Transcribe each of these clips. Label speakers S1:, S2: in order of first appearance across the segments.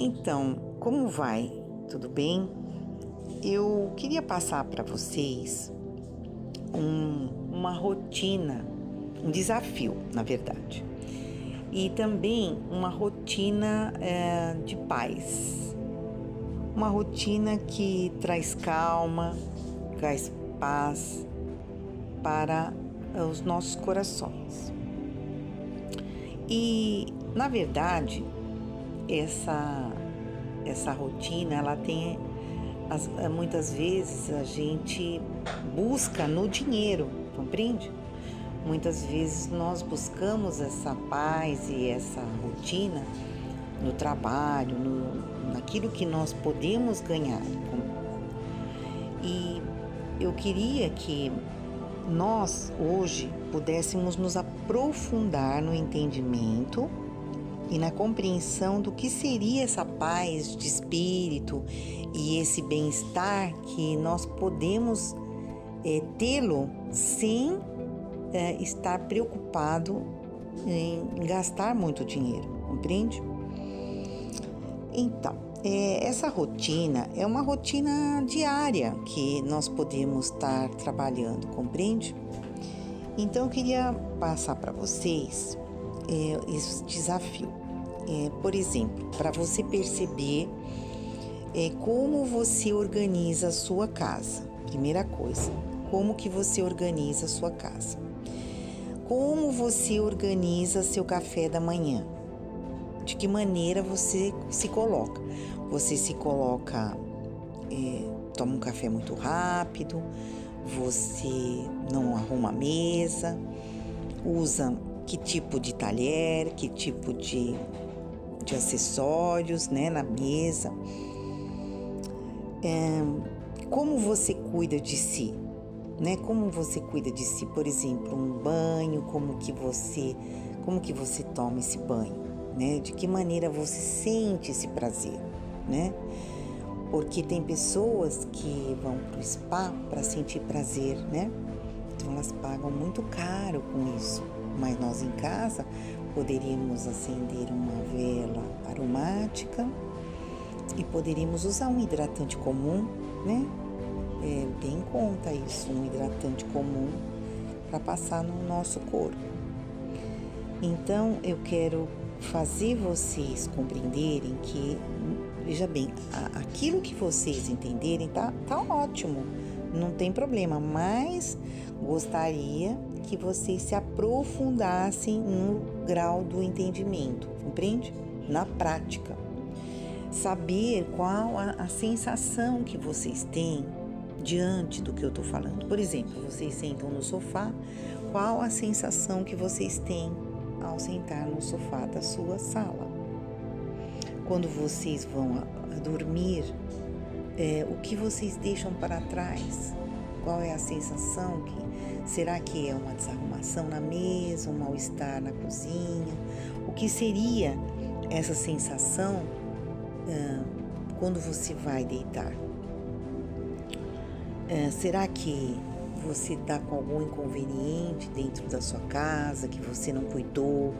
S1: Então, como vai? Tudo bem? Eu queria passar para vocês um, uma rotina, um desafio, na verdade, e também uma rotina é, de paz, uma rotina que traz calma, traz paz para os nossos corações. E, na verdade, essa essa rotina ela tem as, muitas vezes a gente busca no dinheiro, compreende? Muitas vezes nós buscamos essa paz e essa rotina no trabalho, no, naquilo que nós podemos ganhar. E eu queria que nós hoje pudéssemos nos aprofundar no entendimento e na compreensão do que seria essa paz de espírito e esse bem-estar que nós podemos é, tê-lo sem é, estar preocupado em gastar muito dinheiro, compreende? Então, é, essa rotina é uma rotina diária que nós podemos estar trabalhando, compreende? Então, eu queria passar para vocês é, esse desafio. É, por exemplo, para você perceber é, como você organiza a sua casa. Primeira coisa, como que você organiza a sua casa. Como você organiza seu café da manhã? De que maneira você se coloca? Você se coloca, é, toma um café muito rápido, você não arruma a mesa, usa que tipo de talher, que tipo de, de acessórios né, na mesa. É, como você cuida de si? Né? Como você cuida de si? Por exemplo, um banho, como que você, como que você toma esse banho? Né? De que maneira você sente esse prazer? Né? Porque tem pessoas que vão para o spa para sentir prazer, né? Então elas pagam muito caro com isso mas nós em casa poderíamos acender uma vela aromática e poderíamos usar um hidratante comum, né? É, bem conta isso, um hidratante comum para passar no nosso corpo. Então eu quero fazer vocês compreenderem que, veja bem, aquilo que vocês entenderem tá, tá ótimo, não tem problema, mas gostaria que vocês se aprofundassem no grau do entendimento, compreende? Na prática. Saber qual a, a sensação que vocês têm diante do que eu estou falando. Por exemplo, vocês sentam no sofá, qual a sensação que vocês têm ao sentar no sofá da sua sala? Quando vocês vão dormir, é, o que vocês deixam para trás? Qual é a sensação que Será que é uma desarrumação na mesa, um mal-estar na cozinha? O que seria essa sensação uh, quando você vai deitar? Uh, será que você está com algum inconveniente dentro da sua casa que você não cuidou?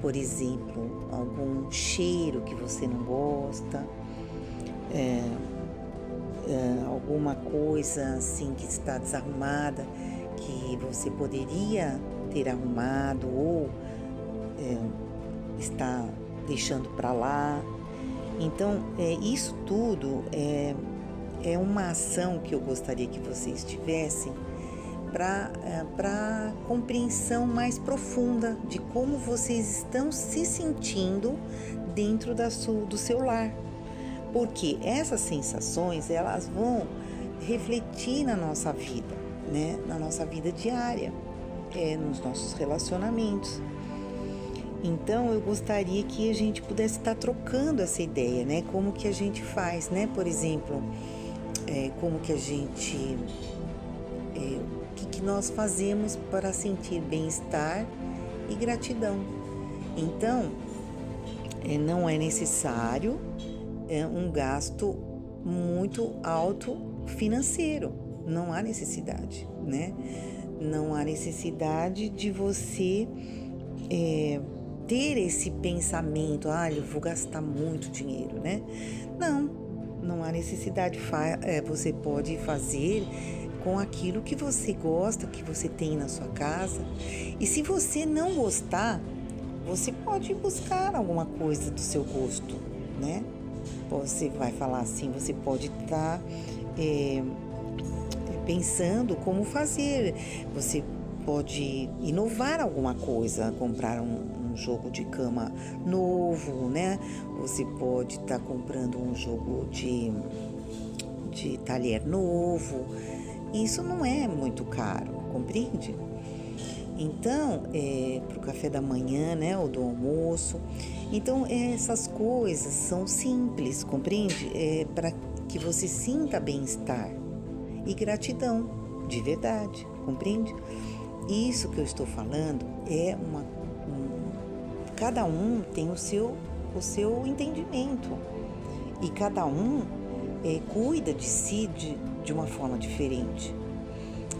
S1: Por exemplo, algum cheiro que você não gosta? É, é, alguma coisa assim que está desarrumada você poderia ter arrumado ou é, está deixando para lá. Então, é, isso tudo é, é uma ação que eu gostaria que vocês tivessem para é, compreensão mais profunda de como vocês estão se sentindo dentro da do seu lar. Porque essas sensações elas vão refletir na nossa vida né, na nossa vida diária, é, nos nossos relacionamentos. Então eu gostaria que a gente pudesse estar trocando essa ideia, né? Como que a gente faz, né? Por exemplo, é, como que a gente, é, o que, que nós fazemos para sentir bem-estar e gratidão. Então, é, não é necessário é, um gasto muito alto financeiro não há necessidade, né? Não há necessidade de você é, ter esse pensamento, ah, eu vou gastar muito dinheiro, né? Não, não há necessidade. É, você pode fazer com aquilo que você gosta, que você tem na sua casa. E se você não gostar, você pode buscar alguma coisa do seu gosto, né? Você vai falar assim, você pode estar tá, é, pensando como fazer. Você pode inovar alguma coisa, comprar um, um jogo de cama novo, né? Você pode estar tá comprando um jogo de, de talher novo. Isso não é muito caro, compreende? Então, é, para o café da manhã, né, ou do almoço. Então, essas coisas são simples, compreende? É para que você sinta bem-estar e gratidão, de verdade, compreende? Isso que eu estou falando é uma. Um, cada um tem o seu, o seu entendimento e cada um é, cuida de si de, de uma forma diferente.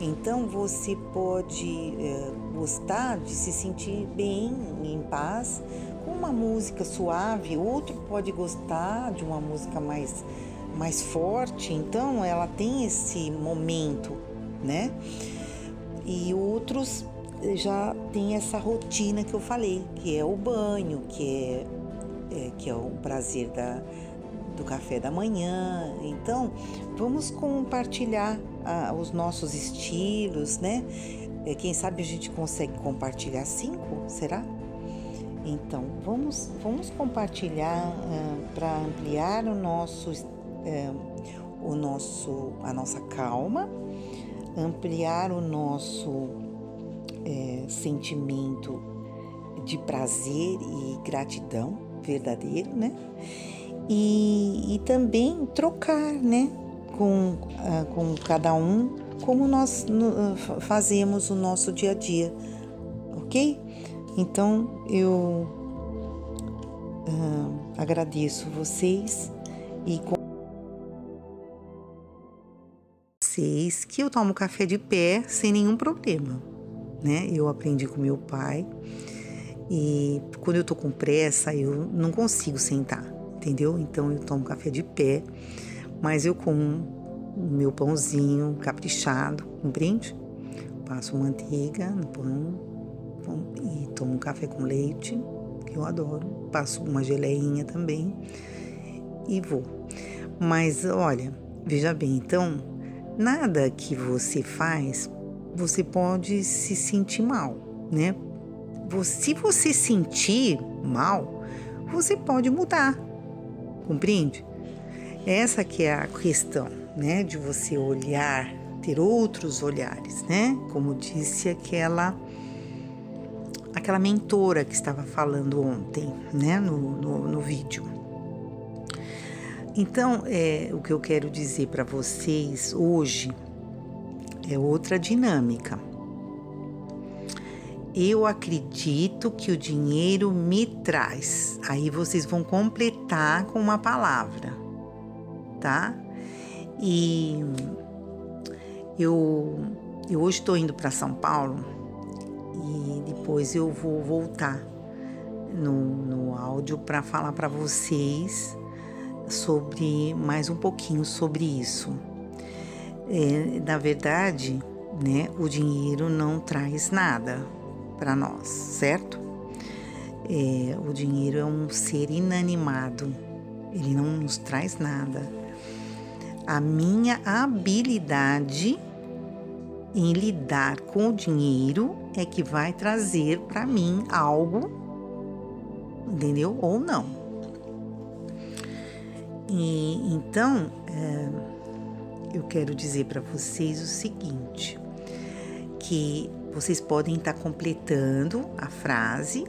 S1: Então você pode é, gostar de se sentir bem, em paz, com uma música suave, outro pode gostar de uma música mais, mais forte, então ela tem esse momento, né? E outros já tem essa rotina que eu falei, que é o banho, que é, é que é o prazer da, do café da manhã. Então, vamos compartilhar ah, os nossos estilos, né? É, quem sabe a gente consegue compartilhar cinco, será? Então, vamos, vamos compartilhar ah, para ampliar o nosso, eh, o nosso, a nossa calma, ampliar o nosso eh, sentimento de prazer e gratidão verdadeiro, né? e, e também trocar, né, com, uh, com cada um, como nós uh, fazemos o nosso dia a dia, ok? Então eu uh, agradeço vocês e vocês que eu tomo café de pé sem nenhum problema, né? Eu aprendi com meu pai e quando eu tô com pressa eu não consigo sentar entendeu? Então eu tomo café de pé, mas eu como meu pãozinho caprichado, compreende? Passo manteiga no pão, e tomo café com leite, que eu adoro. Passo uma geleinha também e vou. Mas olha, veja bem, então, nada que você faz, você pode se sentir mal, né? Se você sentir mal, você pode mudar compreende? Essa que é a questão, né, de você olhar, ter outros olhares, né? Como disse aquela aquela mentora que estava falando ontem, né, no, no, no vídeo. Então, é, o que eu quero dizer para vocês hoje é outra dinâmica eu acredito que o dinheiro me traz. Aí vocês vão completar com uma palavra, tá? E eu, eu hoje estou indo para São Paulo e depois eu vou voltar no, no áudio para falar para vocês sobre mais um pouquinho sobre isso. É, na verdade, né, o dinheiro não traz nada para nós, certo? É, o dinheiro é um ser inanimado, ele não nos traz nada. A minha habilidade em lidar com o dinheiro é que vai trazer para mim algo, entendeu? Ou não. E então, é, eu quero dizer para vocês o seguinte, que vocês podem estar completando a frase,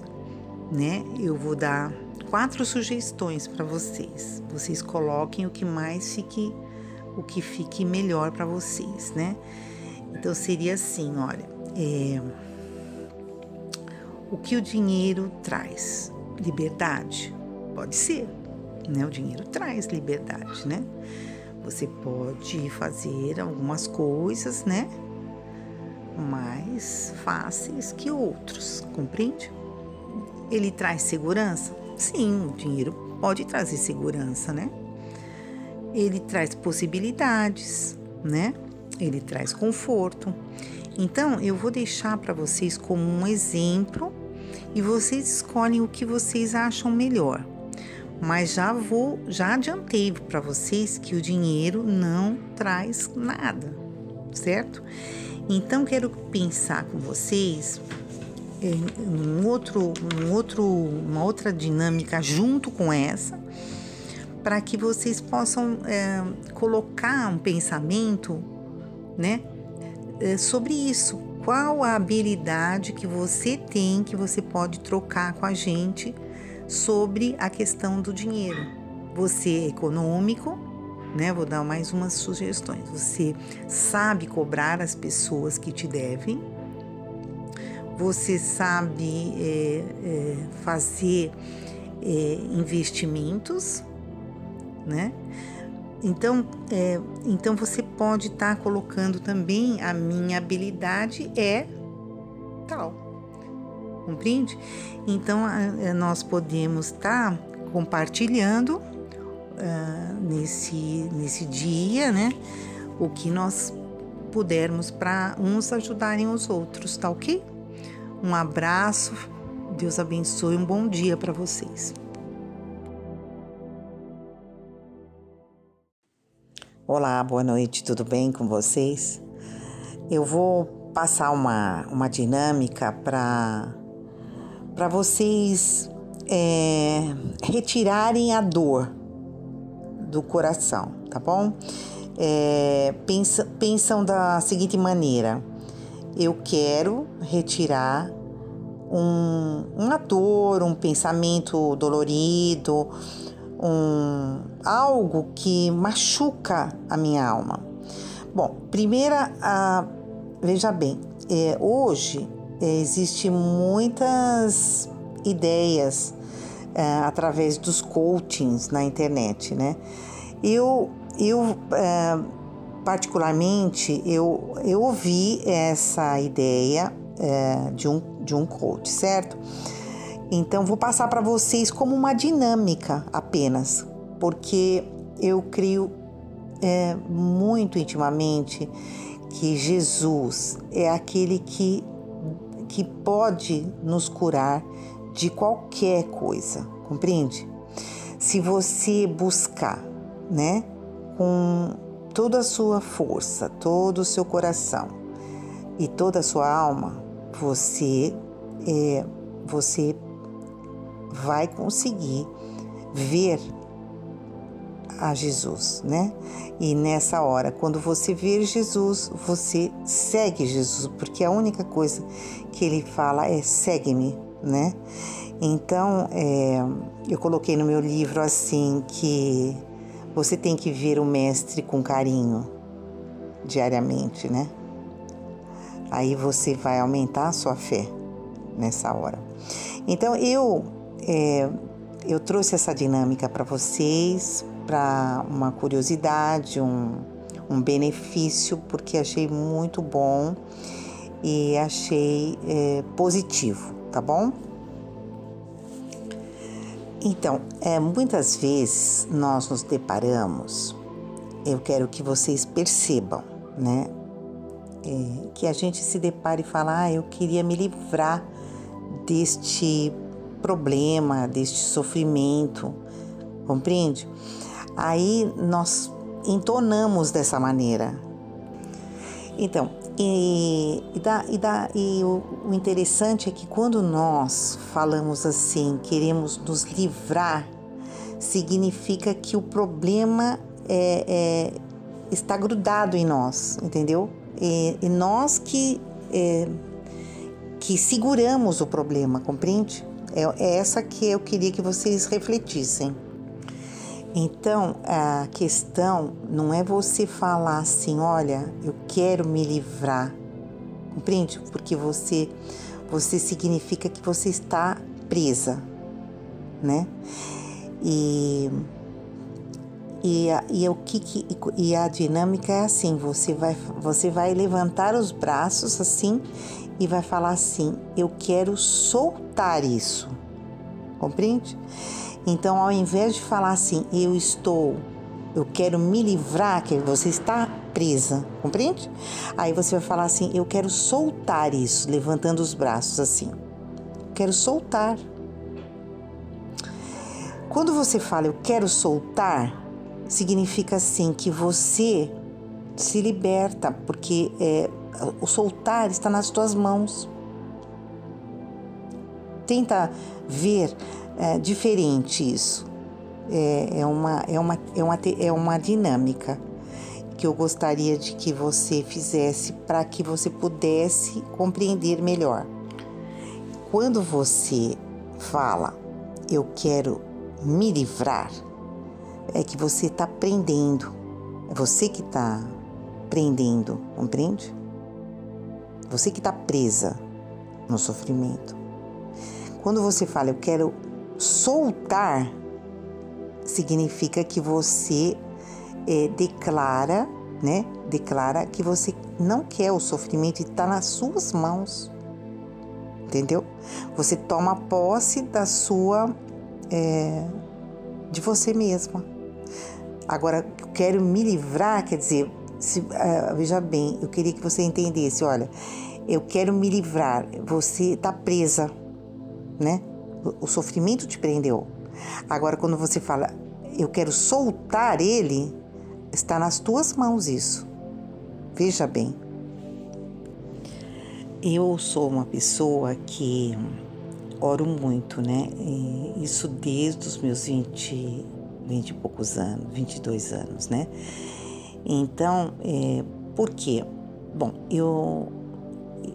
S1: né? Eu vou dar quatro sugestões para vocês. Vocês coloquem o que mais fique, o que fique melhor para vocês, né? Então seria assim, olha, é, o que o dinheiro traz? Liberdade? Pode ser, né? O dinheiro traz liberdade, né? Você pode fazer algumas coisas, né? mais fáceis que outros, compreende? ele traz segurança? Sim, o dinheiro pode trazer segurança, né? Ele traz possibilidades, né? Ele traz conforto. Então, eu vou deixar para vocês como um exemplo e vocês escolhem o que vocês acham melhor. Mas já vou, já adiantei para vocês que o dinheiro não traz nada, certo? Então quero pensar com vocês em um outro, um outro, uma outra dinâmica junto com essa, para que vocês possam é, colocar um pensamento, né, é, sobre isso. Qual a habilidade que você tem que você pode trocar com a gente sobre a questão do dinheiro? Você é econômico, né? Vou dar mais umas sugestões. Você sabe cobrar as pessoas que te devem, você sabe é, é, fazer é, investimentos, né? Então, é, então você pode estar tá colocando também a minha habilidade é tal, compreende? Então a, nós podemos estar tá compartilhando uh, nesse nesse dia, né? O que nós pudermos para uns ajudarem os outros, tá ok? Um abraço, Deus abençoe, um bom dia para vocês.
S2: Olá, boa noite, tudo bem com vocês? Eu vou passar uma, uma dinâmica para vocês é, retirarem a dor do coração, tá bom? É, pensa, pensam da seguinte maneira: eu quero retirar um, uma dor, um pensamento dolorido, um, algo que machuca a minha alma. Bom, primeira, a, veja bem, é, hoje é, existe muitas ideias é, através dos coachings na internet, né? Eu, eu é, particularmente, eu, eu ouvi essa ideia de, um, de um coach, certo? Então, vou passar para vocês como uma dinâmica apenas, porque eu creio é, muito intimamente que Jesus é aquele que, que pode nos curar de qualquer coisa, compreende? Se você buscar, né, com toda a sua força, todo o seu coração e toda a sua alma, você é, você vai conseguir ver a Jesus, né? E nessa hora, quando você ver Jesus, você segue Jesus, porque a única coisa que ele fala é segue-me, né? Então, é, eu coloquei no meu livro assim que você tem que ver o mestre com carinho diariamente, né? Aí você vai aumentar a sua fé nessa hora. Então eu é, eu trouxe essa dinâmica para vocês, para uma curiosidade, um, um benefício, porque achei muito bom e achei é, positivo, tá bom? Então, é, muitas vezes nós nos deparamos, eu quero que vocês percebam, né? É, que a gente se depare e fala, ah, eu queria me livrar deste problema, deste sofrimento, compreende? Aí nós entonamos dessa maneira. Então, e, e, e, dá, e o, o interessante é que quando nós falamos assim, queremos nos livrar, significa que o problema é, é, está grudado em nós, entendeu? E, e nós que, é, que seguramos o problema, compreende? É, é essa que eu queria que vocês refletissem. Então, a questão não é você falar assim, olha, eu quero me livrar. Compreende? Porque você você significa que você está presa, né? E e, e, o que, que, e a dinâmica é assim, você vai, você vai levantar os braços assim e vai falar assim, eu quero soltar isso, compreende? Então, ao invés de falar assim, eu estou, eu quero me livrar, que você está presa, compreende? Aí você vai falar assim, eu quero soltar isso, levantando os braços assim. Quero soltar. Quando você fala eu quero soltar, significa assim que você se liberta, porque é, o soltar está nas tuas mãos. Tenta ver é, diferente isso. É, é, uma, é, uma, é, uma, é uma dinâmica que eu gostaria de que você fizesse para que você pudesse compreender melhor. Quando você fala, eu quero me livrar, é que você está prendendo. É você que está prendendo, compreende? Você que está presa no sofrimento. Quando você fala, eu quero soltar, significa que você é, declara, né? Declara que você não quer o sofrimento e está nas suas mãos. Entendeu? Você toma posse da sua. É, de você mesma. Agora, eu quero me livrar, quer dizer, se, uh, veja bem, eu queria que você entendesse, olha, eu quero me livrar, você está presa, né? O, sofrimento te prendeu. Agora, quando você fala, eu quero soltar ele, está nas tuas mãos isso. Veja bem. Eu sou uma pessoa que oro muito, né? Isso desde os meus 20, 20 e poucos anos, 22 anos, né? Então, é, por quê? Bom, eu,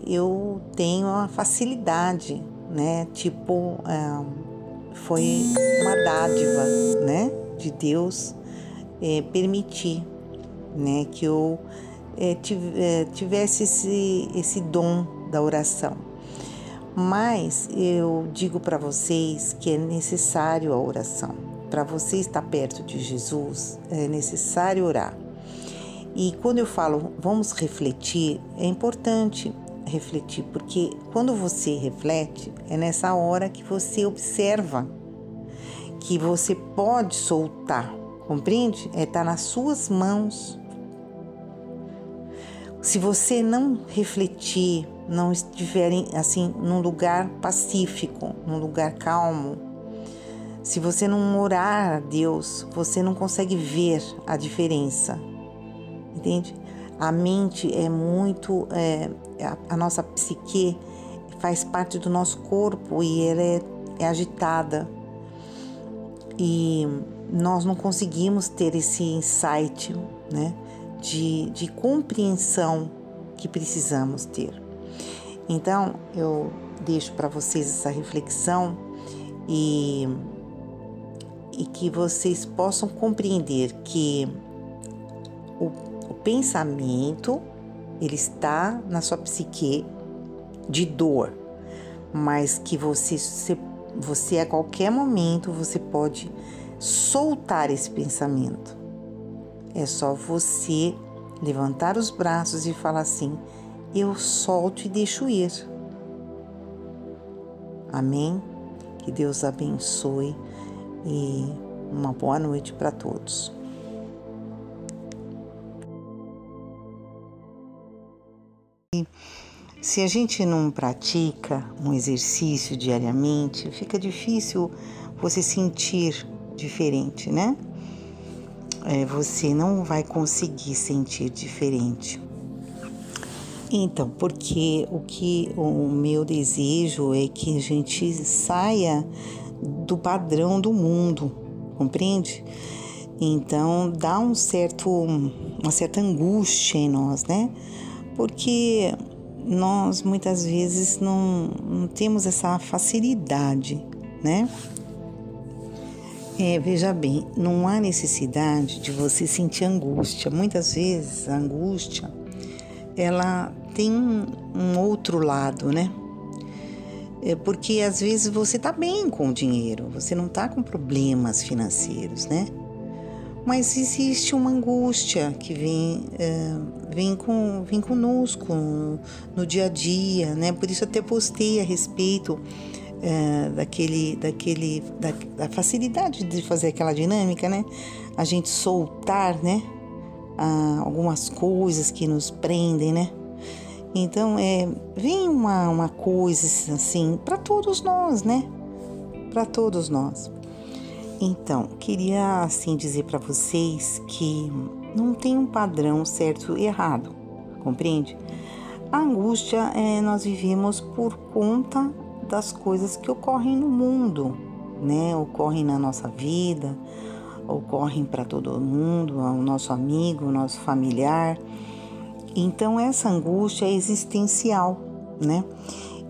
S2: eu tenho a facilidade, né? Tipo, é, foi uma dádiva, né? De Deus é, permitir, né? Que eu é, tivesse esse, esse dom da oração. Mas eu digo para vocês que é necessário a oração. Para você estar perto de Jesus, é necessário orar. E quando eu falo vamos refletir, é importante refletir, porque quando você reflete, é nessa hora que você observa que você pode soltar, compreende? É estar tá nas suas mãos. Se você não refletir, não estiver assim num lugar pacífico, num lugar calmo, se você não orar a Deus, você não consegue ver a diferença entende? A mente é muito. É, a, a, nossa psique faz parte do nosso corpo e ela é, é agitada. E nós não conseguimos ter esse insight, né? De, de compreensão que precisamos ter. Então, eu deixo para vocês essa reflexão e, e que vocês possam compreender que o pensamento, ele está na sua psique de dor, mas que você, você, você a qualquer momento você pode soltar esse pensamento. É só você levantar os braços e falar assim: eu solto e deixo ir. Amém? Que Deus abençoe e uma boa noite para todos. Se a gente não pratica um exercício diariamente, fica difícil você sentir diferente, né? É, você não vai conseguir sentir diferente. Então, porque o que o meu desejo é que a gente saia do padrão do mundo, compreende? Então dá um certo, uma certa angústia em nós, né? porque nós muitas vezes não, não temos essa facilidade, né? É, veja bem, não há necessidade de você sentir angústia. Muitas vezes a angústia ela tem um, outro lado, né? É porque às vezes você tá bem com o dinheiro, você não tá com problemas financeiros, né? Mas existe uma angústia que vem, é, vem, com, vem conosco no, dia a dia, né? Por isso até postei a respeito é, daquele, daquele, da, da, facilidade de fazer aquela dinâmica, né? A gente soltar, né? Ah, algumas coisas que nos prendem, né? Então, é, vem uma, uma coisa assim para todos nós, né? Para todos nós. Então, queria assim dizer para vocês que não tem um padrão certo e errado, compreende? A angústia é, nós vivemos por conta das coisas que ocorrem no mundo, né? Ocorrem na nossa vida, ocorrem para todo mundo, o nosso amigo, o nosso familiar. Então essa angústia é existencial, né?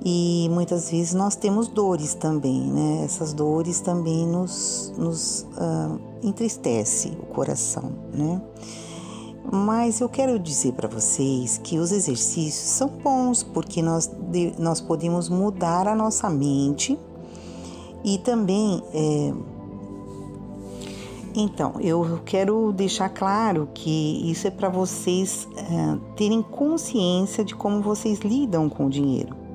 S2: E muitas vezes nós temos dores também, né? Essas dores também nos, nos uh, entristece o coração, né? Mas eu quero dizer para vocês que os exercícios são bons porque nós, nós podemos mudar a nossa mente e também. É... Então, eu quero deixar claro que isso é para vocês é, terem consciência de como vocês lidam com o dinheiro.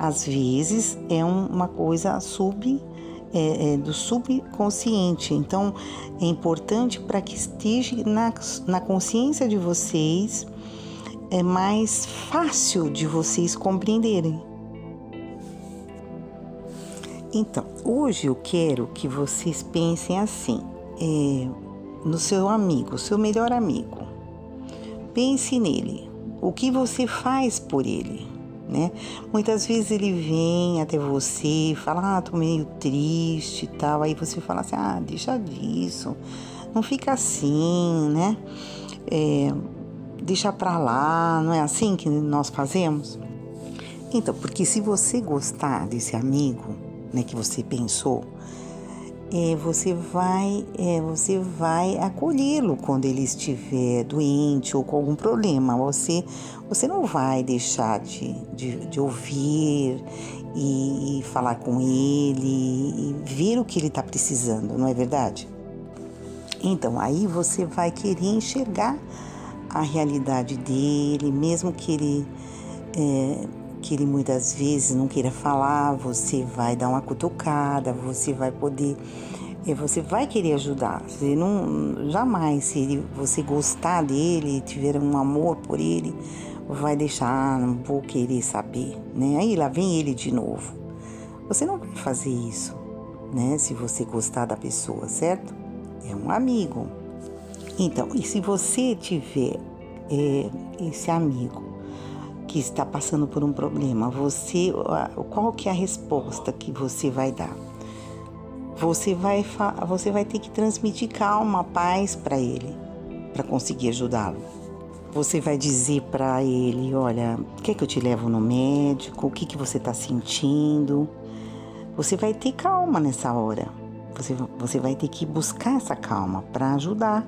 S2: Às vezes é uma coisa sub é, é, do subconsciente. Então, é importante para que esteja na, na consciência de vocês, é mais fácil de vocês compreenderem. Então, hoje eu quero que vocês pensem assim, é, no seu amigo, seu melhor amigo. Pense nele. O que você faz por ele? Né? Muitas vezes ele vem até você, fala, ah, tô meio triste e tal, aí você fala assim, ah, deixa disso, não fica assim, né? É, deixa pra lá, não é assim que nós fazemos? Então, porque se você gostar desse amigo, né, que você pensou, é, você vai é, você vai acolhê-lo quando ele estiver doente ou com algum problema. Você você não vai deixar de, de, de ouvir e, e, falar com ele e ver o que ele está precisando, não é verdade? Então aí você vai querer enxergar a realidade dele, mesmo que ele é, que ele muitas vezes não queira falar, você vai dar uma cutucada, você vai poder, eh, você vai querer ajudar. Você não, jamais, se ele, você gostar dele, tiver um amor por ele, vai deixar, ah, não vou querer saber, né? Aí lá vem ele de novo. Você não vai fazer isso, né? Se você gostar da pessoa, certo? É um amigo. Então, e se você tiver é, esse amigo que está passando por um problema, você qual que é a resposta que você vai dar? Você vai você vai ter que transmitir calma, paz para ele, para conseguir ajudá-lo. Você vai dizer para ele, olha, quer que eu te levo no médico? O que que você está sentindo? Você vai ter calma nessa hora. Você, você vai ter que buscar essa calma para ajudar.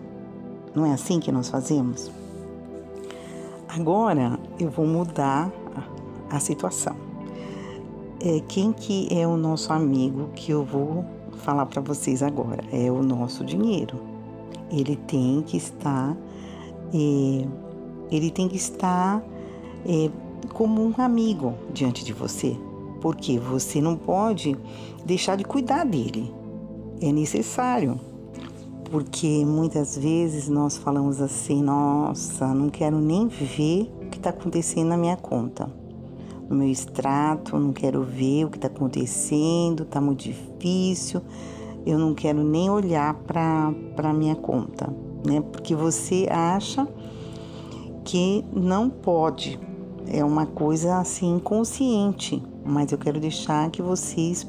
S2: Não é assim que nós fazemos? Agora eu vou mudar a situação. É, quem que é o nosso amigo que eu vou falar para vocês agora? É o nosso dinheiro. Ele tem que estar, é, ele tem que estar é, como um amigo diante de você, porque você não pode deixar de cuidar dele. É necessário porque muitas vezes nós falamos assim: nossa, não quero nem ver o que está acontecendo na minha conta, no meu extrato, não quero ver o que está acontecendo, está muito difícil, eu não quero nem olhar para a minha conta, né? Porque você acha que não pode, é uma coisa assim inconsciente, mas eu quero deixar que vocês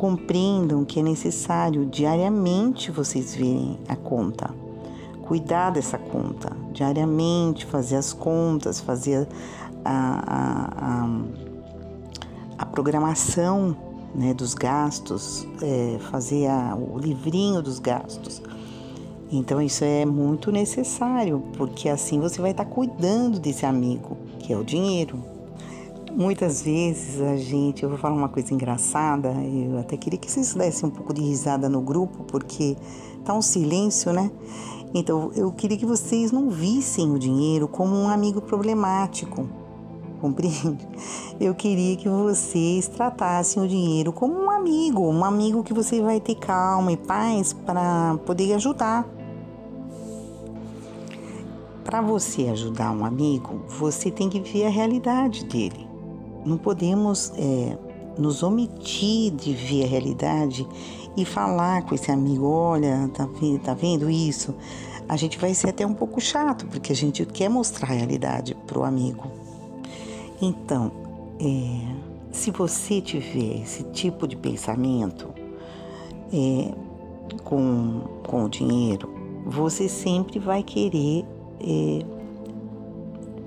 S2: compreendam que é necessário diariamente vocês verem a conta, cuidar dessa conta, diariamente fazer as contas, fazer a, a, a, a programação né, dos gastos, é, fazer o livrinho dos gastos. Então isso é muito necessário, porque assim você vai estar cuidando desse amigo, que é o dinheiro. Muitas vezes a gente, eu vou falar uma coisa engraçada, eu até queria que vocês dessem um pouco de risada no grupo, porque tá um silêncio, né? Então eu queria que vocês não vissem o dinheiro como um amigo problemático, compreende? Eu queria que vocês tratassem o dinheiro como um amigo, um amigo que você vai ter calma e paz para poder ajudar. Para você ajudar um amigo, você tem que ver a realidade dele. Não podemos é, nos omitir de ver a realidade e falar com esse amigo: olha, tá, tá vendo isso? A gente vai ser até um pouco chato, porque a gente quer mostrar a realidade para o amigo. Então, é, se você tiver esse tipo de pensamento é, com, com o dinheiro, você sempre vai querer é,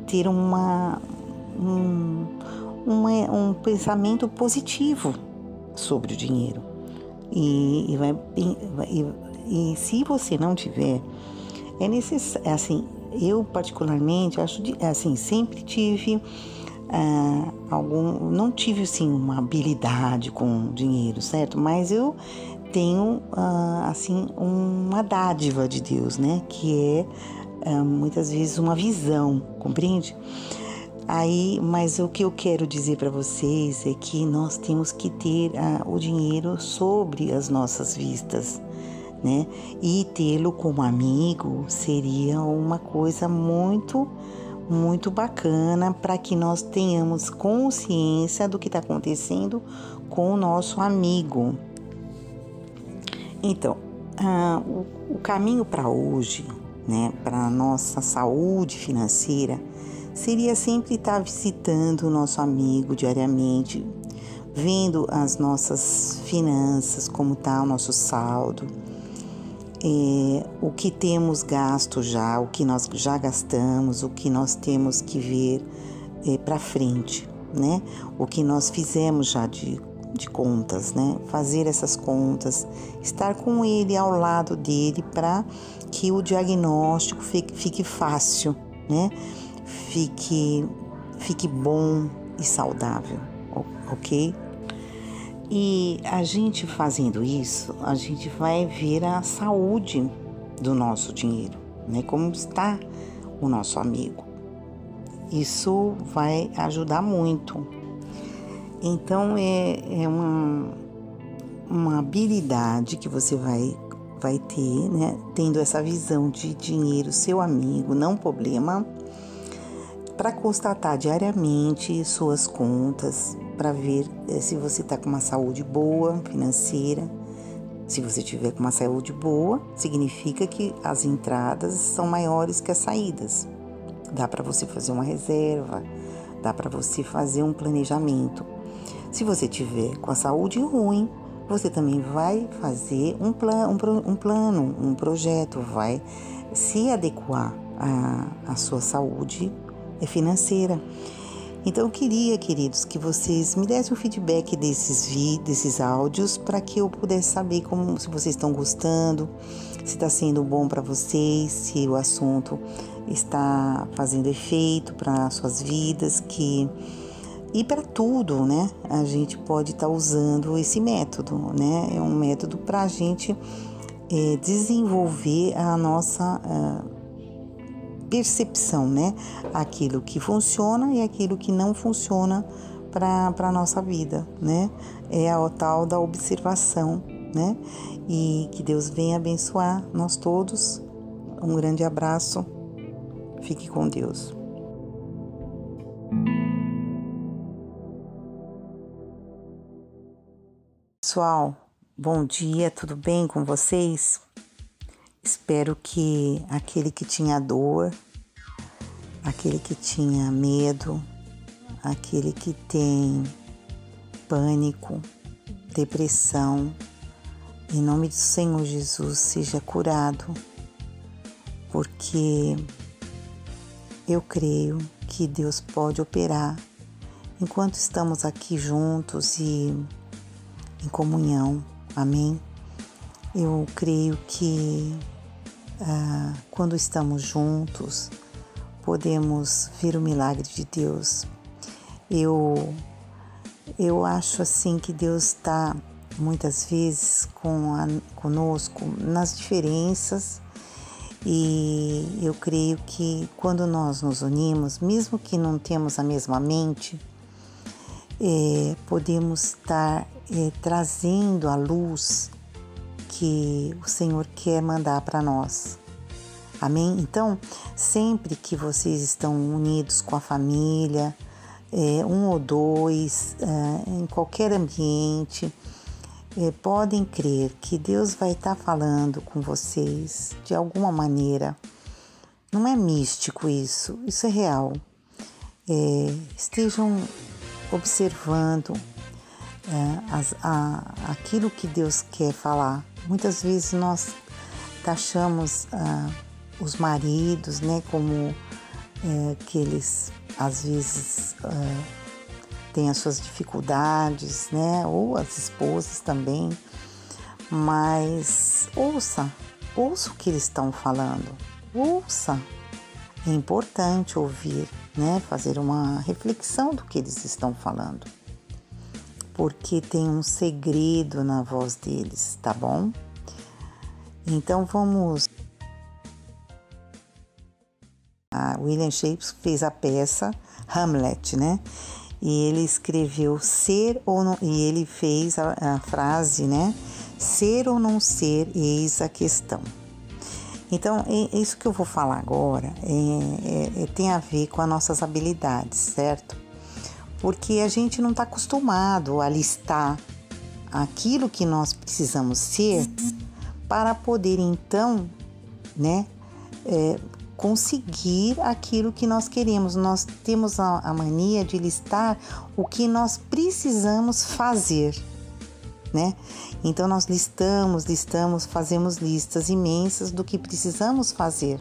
S2: ter uma, um, uma, um pensamento positivo sobre o dinheiro. E, e, vai, e, e se você não tiver, é necessário, assim, eu particularmente acho, assim, sempre tive ah, algum, não tive assim uma habilidade com dinheiro, certo? Mas eu tenho ah, assim uma dádiva de Deus, né? Que é ah, muitas vezes uma visão, compreende? Aí, mas o que eu quero dizer para vocês é que nós temos que ter ah, o dinheiro sobre as nossas vistas, né? E tê-lo como amigo seria uma coisa muito, muito bacana para que nós tenhamos consciência do que está acontecendo com o nosso amigo. Então, ah, o, o caminho para hoje, né, para nossa saúde financeira seria sempre estar visitando o nosso amigo diariamente, vendo as nossas finanças, como está o nosso saldo, é, o que temos gasto já, o que nós já gastamos, o que nós temos que ver é, para frente, né? O que nós fizemos já de, de contas, né? Fazer essas contas, estar com ele ao lado dele para que o diagnóstico fique, fique fácil, né? Fique, fique bom e saudável, ok? E a gente fazendo isso, a gente vai ver a saúde do nosso dinheiro, né? Como está o nosso amigo. Isso vai ajudar muito. Então é, é uma, uma habilidade que você vai, vai ter, né? Tendo essa visão de dinheiro, seu amigo, não problema para constatar diariamente suas contas, para ver eh, se você está com uma saúde boa financeira. Se você tiver com uma saúde boa, significa que as entradas são maiores que as saídas. Dá para você fazer uma reserva, dá para você fazer um planejamento. Se você tiver com a saúde ruim, você também vai fazer um, plan, um, um plano, um projeto, vai se adequar à, à sua saúde é financeira. Então eu queria, queridos, que vocês me dessem o feedback desses vídeos, desses áudios, para que eu pudesse saber como se vocês estão gostando, se está sendo bom para vocês, se o assunto está fazendo efeito para suas vidas, que e para tudo, né? A gente pode estar tá usando esse método, né? É um método para a gente é, desenvolver a nossa uh, percepção, né? Aquilo que funciona e aquilo que não funciona para a nossa vida, né? É a tal da observação, né? E que Deus venha abençoar nós todos. Um grande abraço. Fique com Deus. Pessoal, bom dia, tudo bem com vocês? Espero que aquele que tinha dor, aquele que tinha medo, aquele que tem pânico, depressão, em nome do Senhor Jesus, seja curado, porque eu creio que Deus pode operar enquanto estamos aqui juntos e em comunhão. Amém? Eu creio que ah, quando estamos juntos, podemos ver o milagre de Deus. Eu, eu acho assim que Deus está muitas vezes com a, conosco nas diferenças E eu creio que quando nós nos unimos, mesmo que não temos a mesma mente, é, podemos estar é, trazendo a luz que o Senhor quer mandar para nós. Amém? Então, sempre que vocês estão unidos com a família, é, um ou dois, é, em qualquer ambiente, é, podem crer que Deus vai estar tá falando com vocês de alguma maneira. Não é místico isso, isso é real. É, estejam observando é, as, a, aquilo que Deus quer falar. Muitas vezes nós taxamos ah, os maridos, né, como é, que eles às vezes é, têm as suas dificuldades, né, ou as esposas também, mas ouça, ouça o que eles estão falando, ouça. É importante ouvir, né, fazer uma reflexão do que eles estão falando, porque tem um segredo na voz deles, tá bom? Então vamos a William Shakespeare fez a peça Hamlet, né? E ele escreveu ser ou não, e ele fez a, a frase, né? Ser ou não ser, eis a questão. Então, isso que eu vou falar agora é, é, é, tem a ver com as nossas habilidades, certo? Porque a gente não está acostumado a listar aquilo que nós precisamos ser para poder então, né, é, conseguir aquilo que nós queremos. Nós temos a, mania de listar o que nós precisamos fazer, né? Então nós listamos, listamos, fazemos listas imensas do que precisamos fazer.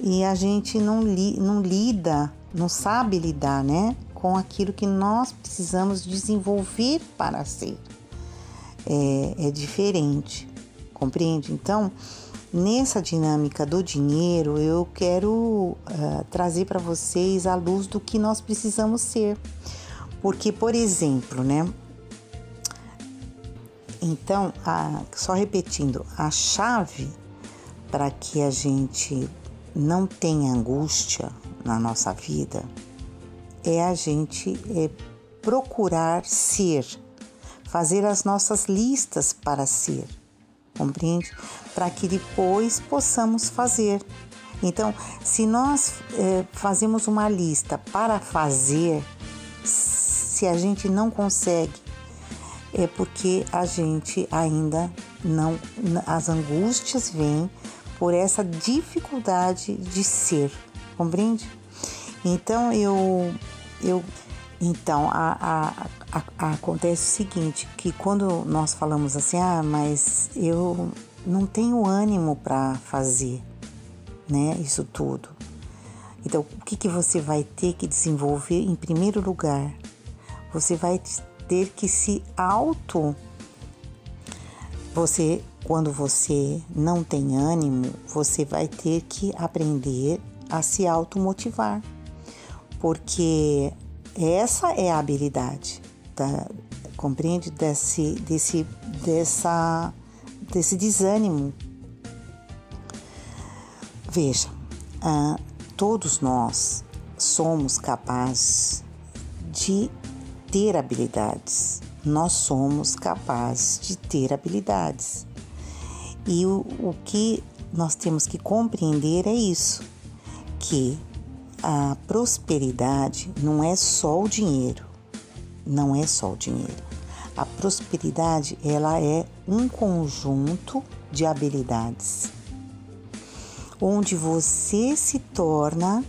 S2: E a gente não, li, não lida, não sabe lidar, né? Com aquilo que nós precisamos desenvolver para ser. É, é diferente, compreende? Então, Nessa dinâmica do dinheiro, eu quero uh, trazer para vocês a luz do que nós precisamos ser. Porque, por exemplo, né? Então, a, só repetindo, a chave para que a gente não tenha angústia na nossa vida é a gente é, procurar ser, fazer as nossas listas para ser compreende? Para que depois possamos fazer. Então, se nós é, fazemos uma lista para fazer, se a gente não consegue, é porque a gente ainda não. As angústias vêm por essa dificuldade de ser, compreende? Então, eu. eu então, a, a, a, acontece o seguinte, que quando nós falamos assim, ah, mas eu não tenho ânimo para fazer, né, isso tudo. Então, o que, que você vai ter que desenvolver em primeiro lugar? Você vai ter que se auto. Você, quando você não tem ânimo, você vai ter que aprender a se automotivar. Porque essa é a habilidade, tá? compreende? Desse, desse, dessa, desse desânimo. Veja, ah, todos nós somos capazes de ter habilidades. Nós somos capazes de ter habilidades. E o, o que nós temos que compreender é isso, que a prosperidade não é só o dinheiro, não é só o dinheiro. A prosperidade ela é um conjunto de habilidades onde você se torna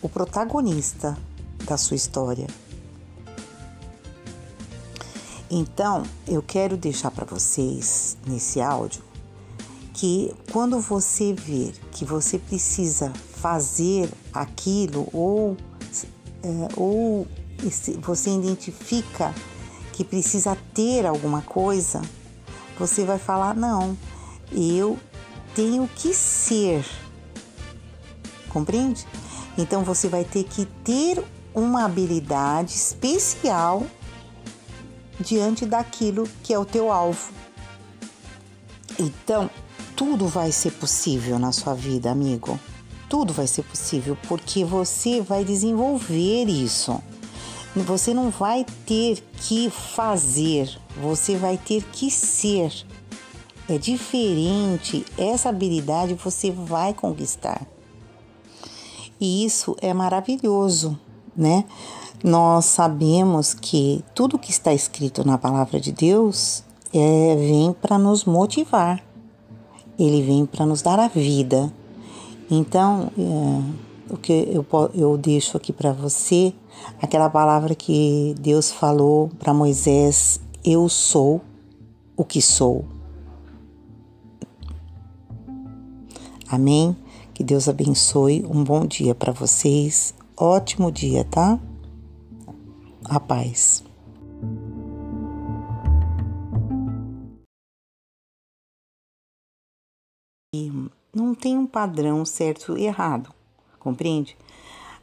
S2: o protagonista da sua história. Então, eu quero deixar para vocês nesse áudio que quando você ver que você precisa fazer aquilo ou, é, ou você identifica que precisa ter alguma coisa, você vai falar: não, eu tenho que ser. Compreende? Então você vai ter que ter uma habilidade especial diante daquilo que é o teu alvo. Então, tudo vai ser possível na sua vida, amigo. Tudo vai ser possível porque você vai desenvolver isso. Você não vai ter que fazer, você vai ter que ser. É diferente, essa habilidade você vai conquistar. E isso é maravilhoso, né? Nós sabemos que tudo que está escrito na palavra de Deus é, vem para nos motivar, ele vem para nos dar a vida. Então, é, o que eu, eu deixo aqui para você, aquela palavra que Deus falou para Moisés: Eu sou o que sou. Amém? Que Deus abençoe. Um bom dia para vocês. Ótimo dia, tá? A paz. Não tem um padrão certo e errado, compreende?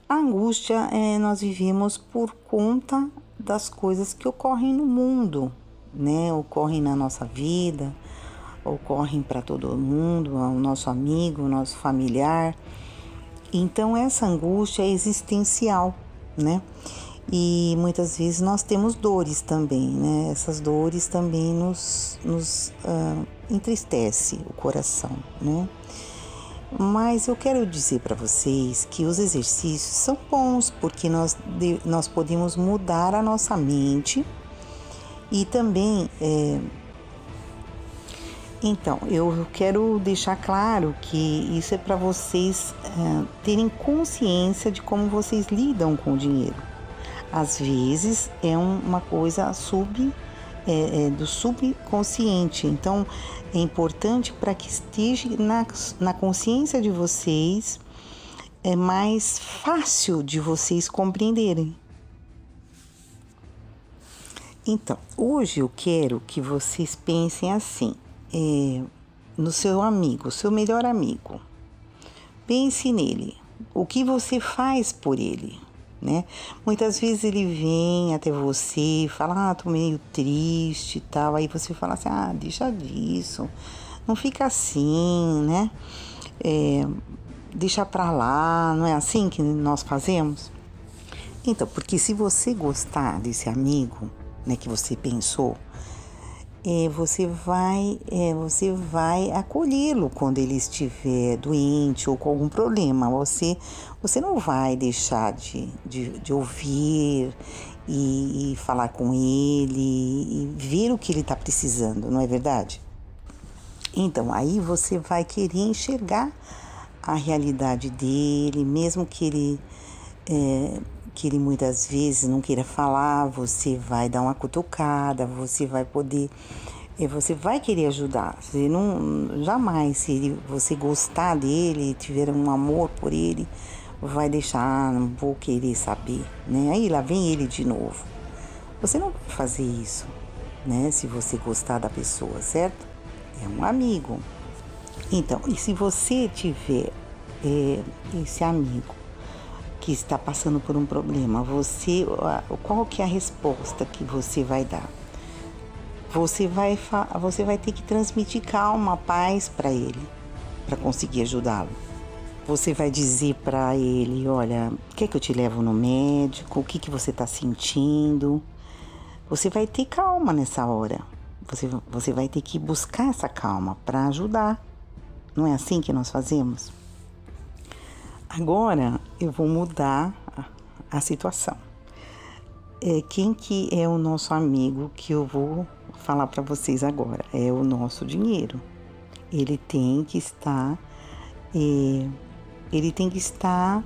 S2: A angústia é, nós vivemos por conta das coisas que ocorrem no mundo, né? Ocorrem na nossa vida, ocorrem para todo mundo, o nosso amigo, o nosso familiar. Então essa angústia é existencial, né? E muitas vezes nós temos dores também, né? Essas dores também nos, nos uh, entristece o coração, né? Mas eu quero dizer para vocês que os exercícios são bons porque nós, nós podemos mudar a nossa mente e também é, então, eu quero deixar claro que isso é para vocês é, terem consciência de como vocês lidam com o dinheiro. Às vezes é um, uma coisa sub, é, é, do subconsciente, então é importante para que esteja na, na consciência de vocês, é mais fácil de vocês compreenderem. Então, hoje eu quero que vocês pensem assim: é, no seu amigo, seu melhor amigo. Pense nele. O que você faz por ele? Né? Muitas vezes ele vem até você, fala, ah, tô meio triste e tal. Aí você fala assim, ah, deixa disso, não fica assim, né? É, deixa pra lá, não é assim que nós fazemos? Então, porque se você gostar desse amigo, né, que você pensou, é, você vai é, você vai acolhê-lo quando ele estiver doente ou com algum problema. Você você não vai deixar de, de, de ouvir e, e, falar com ele e ver o que ele está precisando, não é verdade? Então aí você vai querer enxergar a realidade dele, mesmo que ele é, que ele muitas vezes não queira falar, você vai dar uma cutucada, você vai poder, eh, você vai querer ajudar. Você não, jamais, se ele, você gostar dele, tiver um amor por ele, vai deixar, ah, não vou querer saber, né? Aí lá vem ele de novo. Você não vai fazer isso, né? Se você gostar da pessoa, certo? É um amigo. Então, e se você tiver é, esse amigo que está passando por um problema, você qual que é a resposta que você vai dar? Você vai você vai ter que transmitir calma, paz para ele, para conseguir ajudá-lo. Você vai dizer para ele, olha, quer que eu te levo no médico? O que que você está sentindo? Você vai ter calma nessa hora. Você, você vai ter que buscar essa calma para ajudar. Não é assim que nós fazemos? Agora eu vou mudar a, situação. É, quem que é o nosso amigo que eu vou falar para vocês agora? É o nosso dinheiro. Ele tem que estar, é, ele tem que estar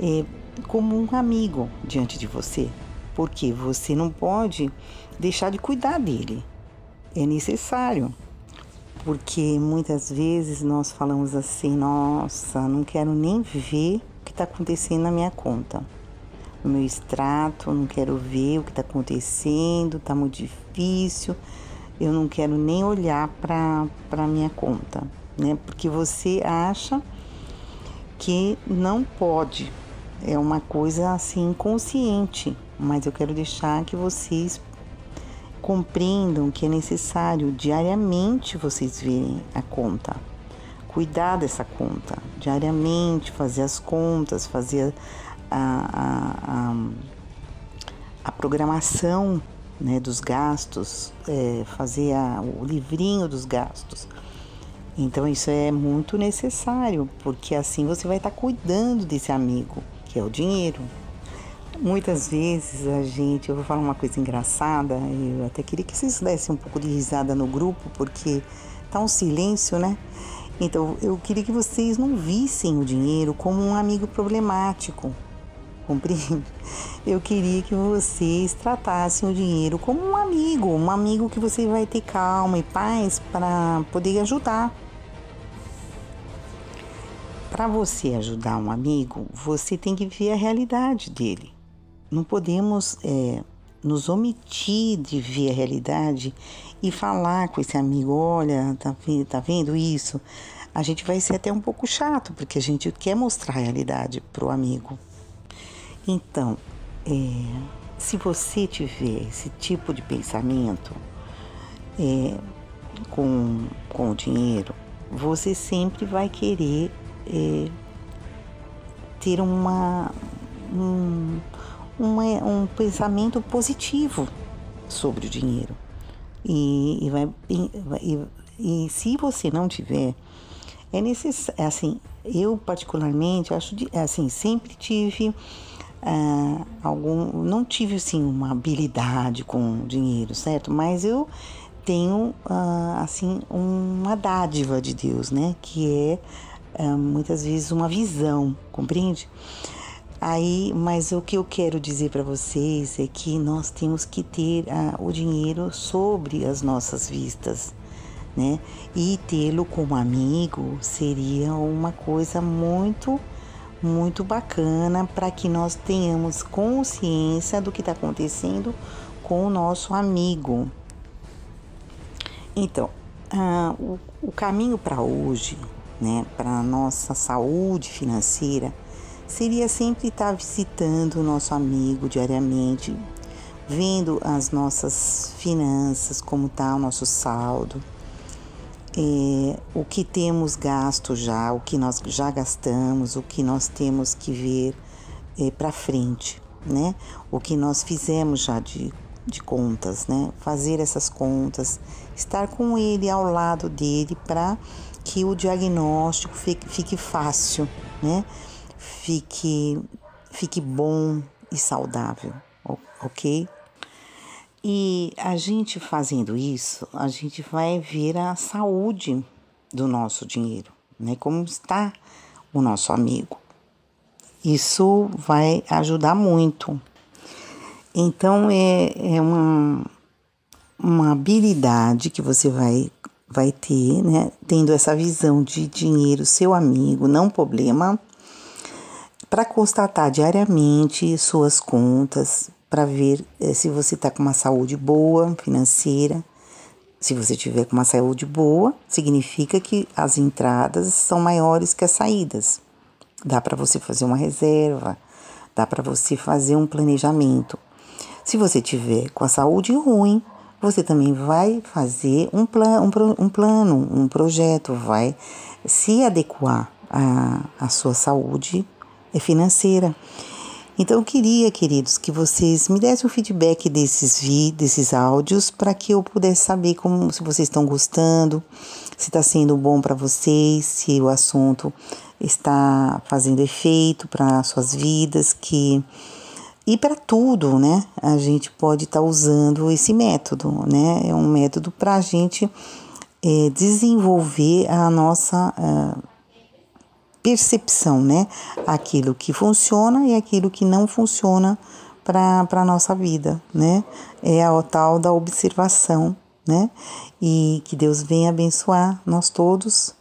S2: é, como um amigo diante de você, porque você não pode deixar de cuidar dele. É necessário porque muitas vezes nós falamos assim: nossa, não quero nem ver o que está acontecendo na minha conta, no meu extrato, não quero ver o que está acontecendo, está muito difícil, eu não quero nem olhar para a minha conta, né? Porque você acha que não pode, é uma coisa assim inconsciente, mas eu quero deixar que vocês compreendam que é necessário diariamente vocês verem a conta, cuidar dessa conta diariamente, fazer as contas, fazer a, a, a, a programação né, dos gastos, é, fazer a, o livrinho dos gastos. Então isso é muito necessário, porque assim você vai estar cuidando desse amigo, que é o dinheiro. Muitas vezes a gente, eu vou falar uma coisa engraçada, eu até queria que vocês dessem um pouco de risada no grupo, porque tá um silêncio, né? Então eu queria que vocês não vissem o dinheiro como um amigo problemático, compreende? Eu queria que vocês tratassem o dinheiro como um amigo, um amigo que você vai ter calma e paz para poder ajudar. Para você ajudar um amigo, você tem que ver a realidade dele. Não podemos é, nos omitir de ver a realidade e falar com esse amigo: olha, tá, tá vendo isso? A gente vai ser até um pouco chato, porque a gente quer mostrar a realidade para o amigo. Então, é, se você tiver esse tipo de pensamento é, com, com o dinheiro, você sempre vai querer é, ter uma, um, uma, um pensamento positivo sobre o dinheiro. E, e, vai, e, e se você não tiver, é necessário, é assim, eu particularmente acho, de, é assim, sempre tive ah, algum, não tive assim uma habilidade com dinheiro, certo? Mas eu tenho ah, assim uma dádiva de Deus, né? Que é ah, muitas vezes uma visão, compreende? Aí, mas o que eu quero dizer para vocês é que nós temos que ter ah, o dinheiro sobre as nossas vistas, né? E tê-lo como amigo seria uma coisa muito, muito bacana para que nós tenhamos consciência do que está acontecendo com o nosso amigo. Então, ah, o, o caminho para hoje, né, para nossa saúde financeira seria sempre estar visitando o nosso amigo diariamente, vendo as nossas finanças, como está o nosso saldo, é, o que temos gasto já, o que nós já gastamos, o que nós temos que ver é, para frente, né? O que nós fizemos já de, de contas, né? Fazer essas contas, estar com ele ao lado dele para que o diagnóstico fique, fique fácil, né? Fique, fique bom e saudável, ok? E a gente fazendo isso, a gente vai ver a saúde do nosso dinheiro, né? Como está o nosso amigo. Isso vai ajudar muito. Então é, é uma, uma habilidade que você vai, vai ter, né? Tendo essa visão de dinheiro, seu amigo, não problema para constatar diariamente suas contas, para ver eh, se você está com uma saúde boa financeira. Se você tiver com uma saúde boa, significa que as entradas são maiores que as saídas. Dá para você fazer uma reserva, dá para você fazer um planejamento. Se você tiver com a saúde ruim, você também vai fazer um, plan, um, um plano, um projeto, vai se adequar à, à sua saúde é financeira. Então eu queria, queridos, que vocês me dessem um feedback desses vídeos, desses áudios, para que eu pudesse saber como se vocês estão gostando, se está sendo bom para vocês, se o assunto está fazendo efeito para suas vidas, que e para tudo, né? A gente pode estar tá usando esse método, né? É um método para a gente é, desenvolver a nossa uh, percepção, né? Aquilo que funciona e aquilo que não funciona para a nossa vida, né? É a tal da observação, né? E que Deus venha abençoar nós todos.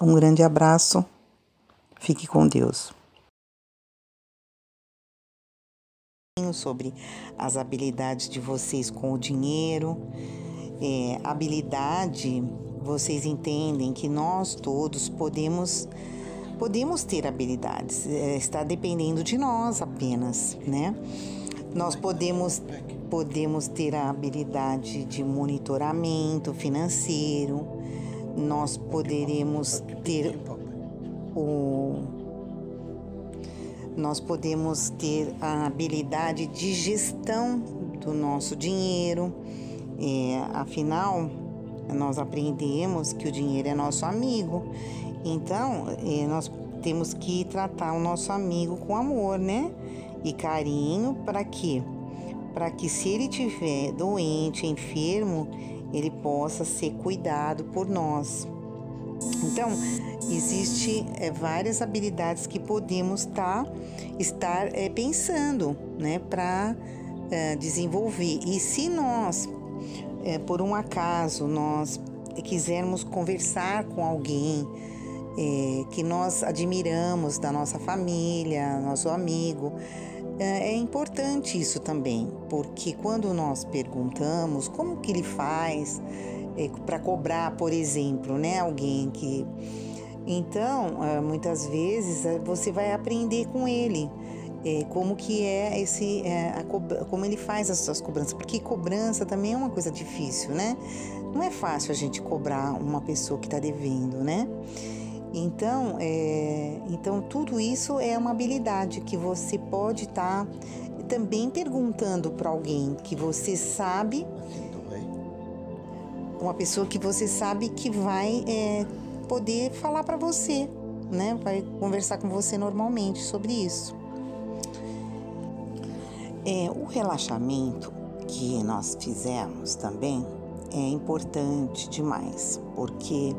S2: Um grande abraço. Fique com Deus. Sobre as habilidades de vocês com o dinheiro. É, habilidade, vocês entendem que nós todos podemos podemos ter habilidades, é, está dependendo de nós apenas, né? Nós podemos, podemos ter a habilidade de monitoramento financeiro, nós poderemos ter o nós podemos ter a habilidade de gestão do nosso dinheiro. É, afinal, nós aprendemos que o dinheiro é nosso amigo. Então, é, nós temos que tratar o nosso amigo com amor, né? E carinho para quê? Para que se ele estiver doente, enfermo, ele possa ser cuidado por nós. Então, existe é, várias habilidades que podemos tá, estar é, pensando, né, para é, desenvolver. E se nós, por um acaso, nós quisermos conversar com alguém é, que nós admiramos da nossa família, nosso amigo, é, é importante isso também, porque quando nós perguntamos como que ele faz é, para cobrar, por exemplo, né, alguém que então é, muitas vezes é, você vai aprender com ele é, como que é esse como ele faz as suas cobranças porque cobrança também é uma coisa difícil né? Não é fácil a gente cobrar uma pessoa que está devendo né então é, então tudo isso é uma habilidade que você pode estar tá também perguntando para alguém que você sabe uma pessoa que você sabe que vai é, poder falar para você, né? Vai conversar com você normalmente sobre isso. É, o relaxamento que nós fizemos também é importante demais, porque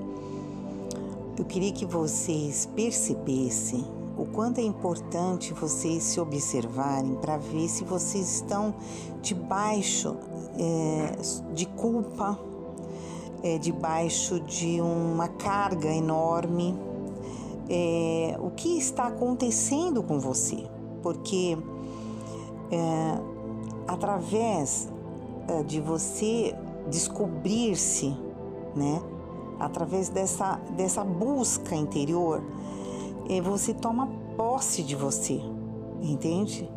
S2: eu queria que vocês percebessem o quanto é importante vocês se observarem para ver se vocês estão debaixo é, de culpa é, debaixo de uma carga enorme. É, o que está acontecendo com você? Porque é, através é, de você descobrir-se, né? Através dessa, dessa busca interior, é, você toma posse de você, entende?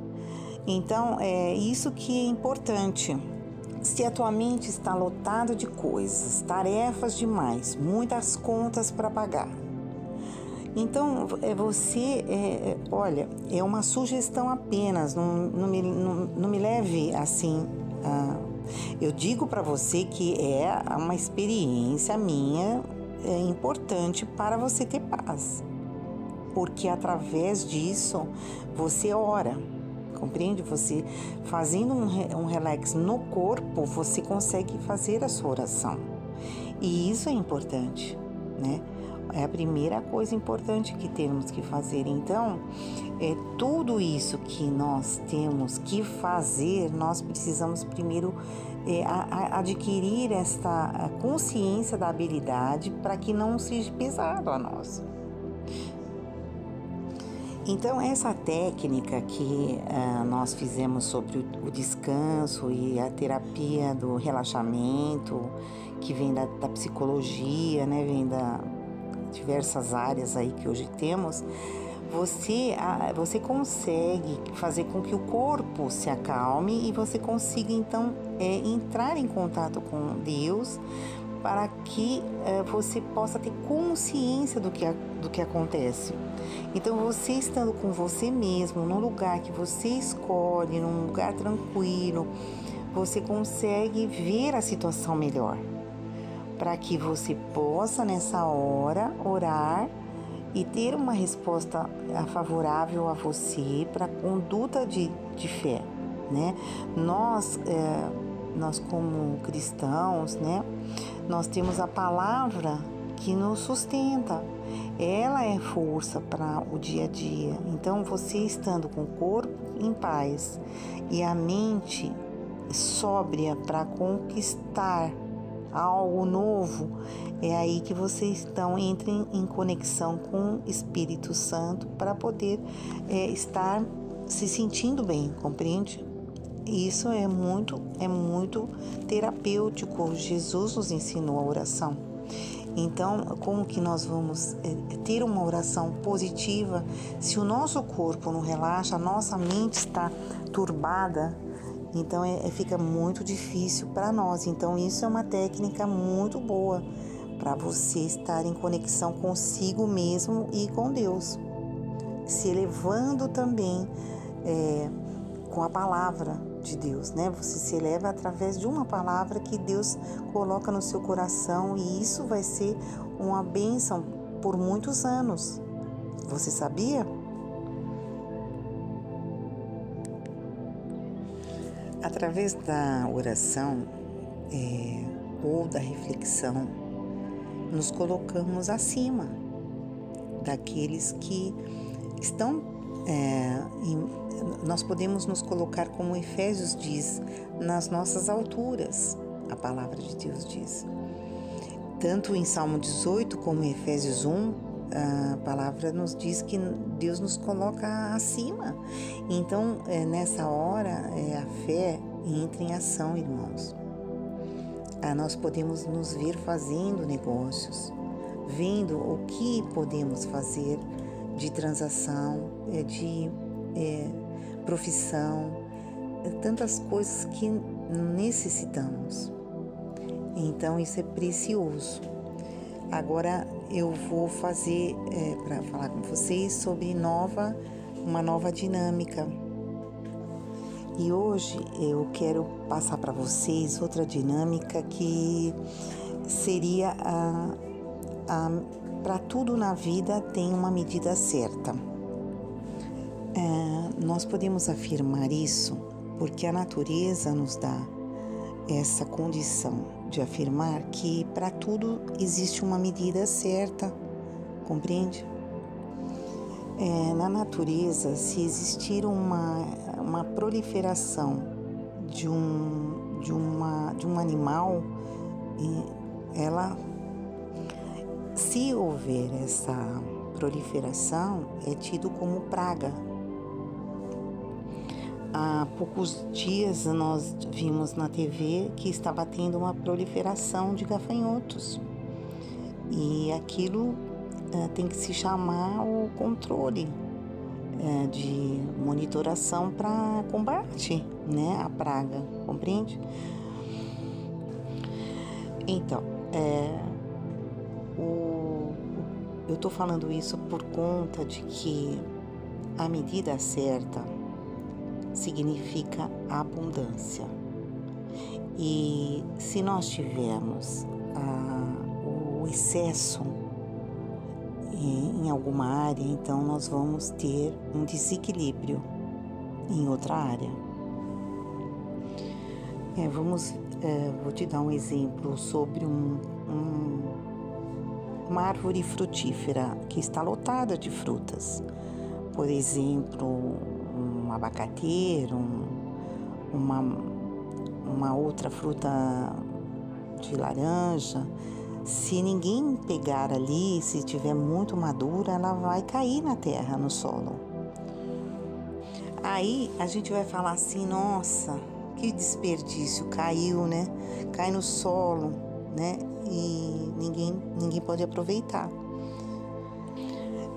S2: Então é isso que é importante. Se a tua mente está lotada de coisas, tarefas demais, muitas contas para pagar, então é você, é, é, olha, é uma sugestão apenas, não, não, me, não, não me leve assim. Eu digo para você que é uma experiência minha é importante para você ter paz, porque através disso você ora compreende? Você fazendo um, um relax no corpo, você consegue fazer a sua oração. E isso é importante, né? É a primeira coisa importante que temos que fazer. Então, é tudo isso que nós temos que fazer, nós precisamos primeiro é, a, a adquirir esta consciência da habilidade para que não seja pesado a nós. Então, essa técnica que uh, nós fizemos sobre o, o, descanso e a terapia do relaxamento, que vem da, da psicologia, né, vem da diversas áreas aí que hoje temos, você, você consegue fazer com que o corpo se acalme e você consiga então é, entrar em contato com Deus para que uh, você possa ter consciência do que, do que acontece. Então, você estando com você mesmo, num lugar que você escolhe, num lugar tranquilo, você consegue ver a situação melhor. Para que você possa, nessa hora, orar e ter uma resposta favorável a você para conduta de, de fé. Né? Nós, é, nós, como cristãos, né, nós temos a palavra que nos sustenta ela é força para o dia a dia. Então, você estando com o corpo em paz e a mente sóbria para conquistar algo novo, é aí que vocês estão entrem em conexão com o Espírito Santo para poder é, estar se sentindo bem, compreende? Isso é muito, é muito terapêutico. Jesus nos ensinou a oração. Então, como que nós vamos é, ter uma oração positiva se o nosso corpo não relaxa, a nossa mente está turbada? Então, é, é fica muito difícil para nós. Então, isso é uma técnica muito boa para você estar em conexão consigo mesmo e com Deus, se elevando também é, com a palavra de Deus, né? Você se eleva através de uma palavra que Deus coloca no seu coração e isso vai ser uma bênção por muitos anos. Você sabia? Através da oração é, ou da reflexão, nos colocamos acima daqueles que estão é, em, nós podemos nos colocar como Efésios diz nas nossas alturas a palavra de Deus diz. Tanto em Salmo 18 como em Efésios 1 a palavra nos diz que Deus nos coloca acima. Então, é, nessa hora, é, a fé entra em ação, irmãos. Ah, nós podemos nos ver fazendo negócios, vendo o que podemos fazer de transação, é, de é, profissão, é, tantas coisas que necessitamos. Então, isso é precioso. Agora eu vou fazer é, para falar com vocês sobre nova, uma nova dinâmica. E hoje eu quero passar para vocês outra dinâmica que seria a, a para tudo na vida tem uma medida certa. É, nós podemos afirmar isso porque a natureza nos dá essa condição de afirmar que para tudo existe uma medida certa, compreende? É, na natureza, se existir uma, uma proliferação de um, de, uma, de um animal, ela, se houver essa proliferação, é tido como praga Há poucos dias nós vimos na TV que estava tendo uma proliferação de gafanhotos. E aquilo é, tem que se chamar o controle é, de monitoração para combate né, a praga, compreende? Então, é, o, eu estou falando isso por conta de que a medida certa significa abundância. E se nós tivermos ah, o excesso em, em alguma área, então nós vamos ter um desequilíbrio em outra área. É, vamos, é, vou te dar um exemplo sobre um, um, uma árvore frutífera que está lotada de frutas. Por exemplo, abacateiro, um, uma, uma outra fruta de laranja, se ninguém pegar ali, se tiver muito madura, ela vai cair na terra, no solo. Aí a gente vai falar assim, nossa, que desperdício, caiu, né? Cai no solo, né? E ninguém, ninguém pode aproveitar.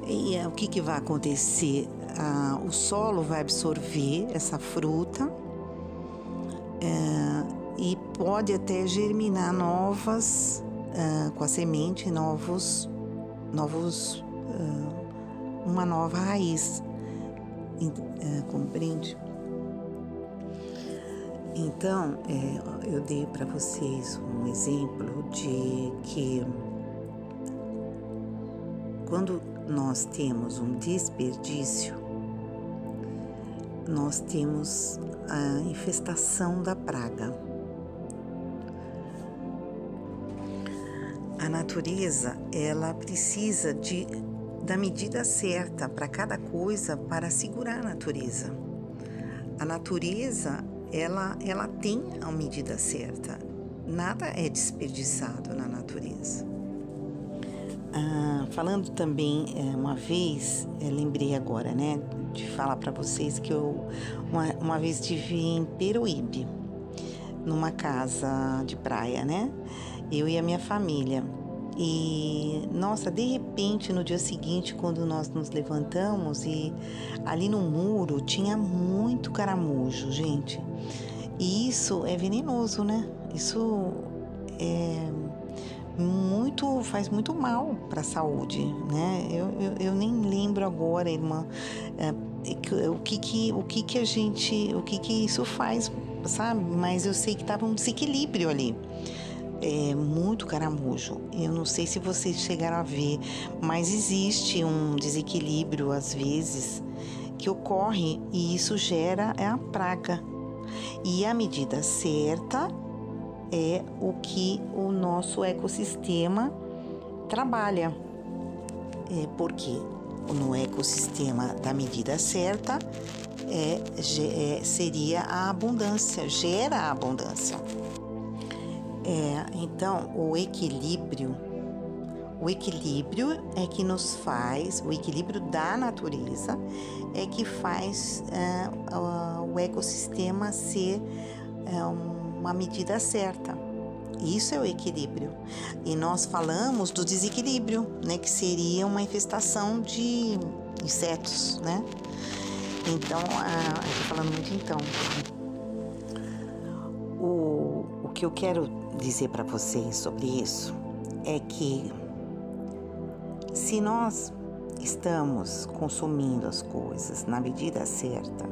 S2: E o que, que vai acontecer? Ah, o solo vai absorver essa fruta é, e pode até germinar novas é, com a semente novos novos é, uma nova raiz. É, compreende? Então é, eu dei para vocês um exemplo de que quando nós temos um desperdício nós temos a infestação da praga. A natureza, ela precisa de da medida certa para cada coisa para segurar a natureza. A natureza, ela ela tem a medida certa. Nada é desperdiçado na natureza. Ah, falando também é, uma vez, é, lembrei agora, né, de falar para vocês que eu uma, uma vez estive em Peruíbe, numa casa de praia, né? Eu e a minha família. E nossa, de repente no dia seguinte, quando nós nos levantamos e ali no muro tinha muito caramujo, gente. E isso é venenoso, né? Isso é muito faz muito mal para a saúde, né? Eu, eu, eu, nem lembro agora, irmã, é, o que que o que que a gente, o que que isso faz, sabe? Mas eu sei que estava um desequilíbrio ali. É muito caramujo. Eu não sei se vocês chegaram a ver, mas existe um desequilíbrio às vezes que ocorre e isso gera é a praga. E a medida certa é o que o nosso ecossistema trabalha. É porque no ecossistema da medida certa é, é, seria a abundância, gera a abundância. É, então, o equilíbrio, o equilíbrio é que nos faz, o equilíbrio da natureza é que faz é, o ecossistema ser é, uma medida certa. Isso é o equilíbrio. E nós falamos do desequilíbrio, né, que seria uma infestação de insetos, né? Então, a, eu tô falando muito então. O, o que eu quero dizer para vocês sobre isso é que se nós estamos consumindo as coisas na medida certa,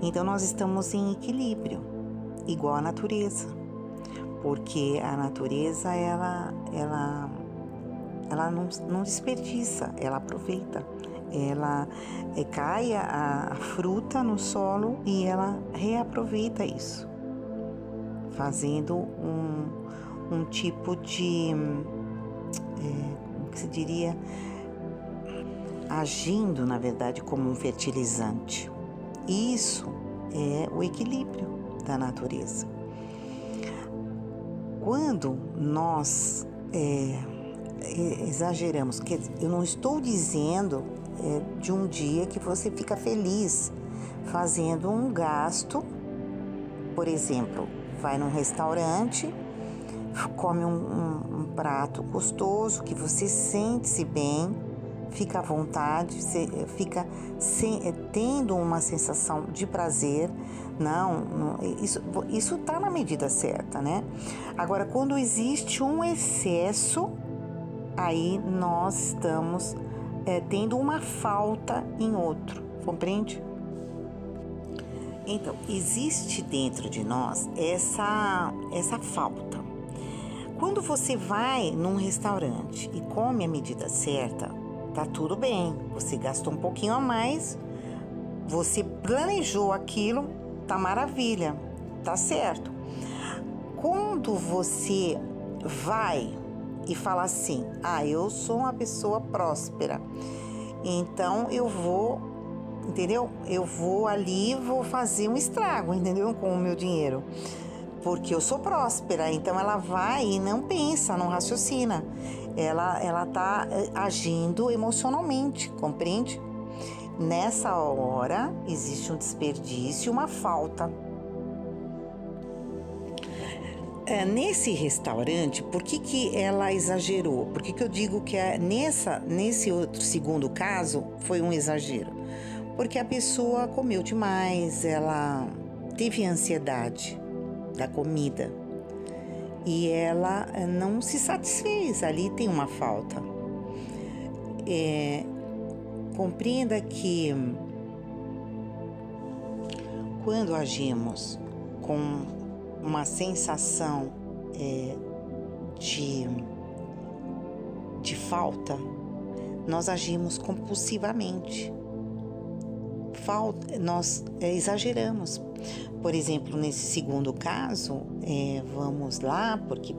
S2: então nós estamos em equilíbrio, igual à natureza. Porque a natureza ela ela ela não, não desperdiça, ela aproveita. Ela é, cai a, a fruta no solo e ela reaproveita isso, fazendo um, um tipo de, é, como que se diria, agindo na verdade como um fertilizante. Isso é o equilíbrio da natureza. Quando nós é, exageramos, que eu não estou dizendo é, de um dia que você fica feliz fazendo um gasto, por exemplo, vai num restaurante, come um, um, um prato gostoso que você sente-se bem fica à vontade, fica sem, eh, tendo uma sensação de prazer. Não, não isso isso está na medida certa, né? Agora, quando existe um excesso, aí nós estamos é, tendo uma falta em outro, compreende? Então, existe dentro de nós essa, essa falta. Quando você vai num restaurante e come a medida certa, tá tudo bem. Você gastou um pouquinho a mais, você planejou aquilo, tá maravilha, tá certo. Quando você vai e fala assim: "Ah, eu sou uma pessoa próspera. Então eu vou, entendeu? Eu vou ali, vou fazer um estrago, entendeu? Com o meu dinheiro." porque eu sou próspera. Então ela vai e não pensa, não raciocina. Ela ela tá eh, agindo emocionalmente, compreende? Nessa hora existe um desperdício, uma falta. É, nesse restaurante, por que, que ela exagerou? Por que, que eu digo que é nessa, nesse outro segundo caso foi um exagero? Porque a pessoa comeu demais, ela teve ansiedade, da comida. E ela eh, não se satisfez, ali tem uma falta. É, compreenda que quando agimos com uma sensação é, de, de falta, nós agimos compulsivamente. Falta, nós é, exageramos. Por exemplo, nesse segundo caso, é, vamos lá, porque,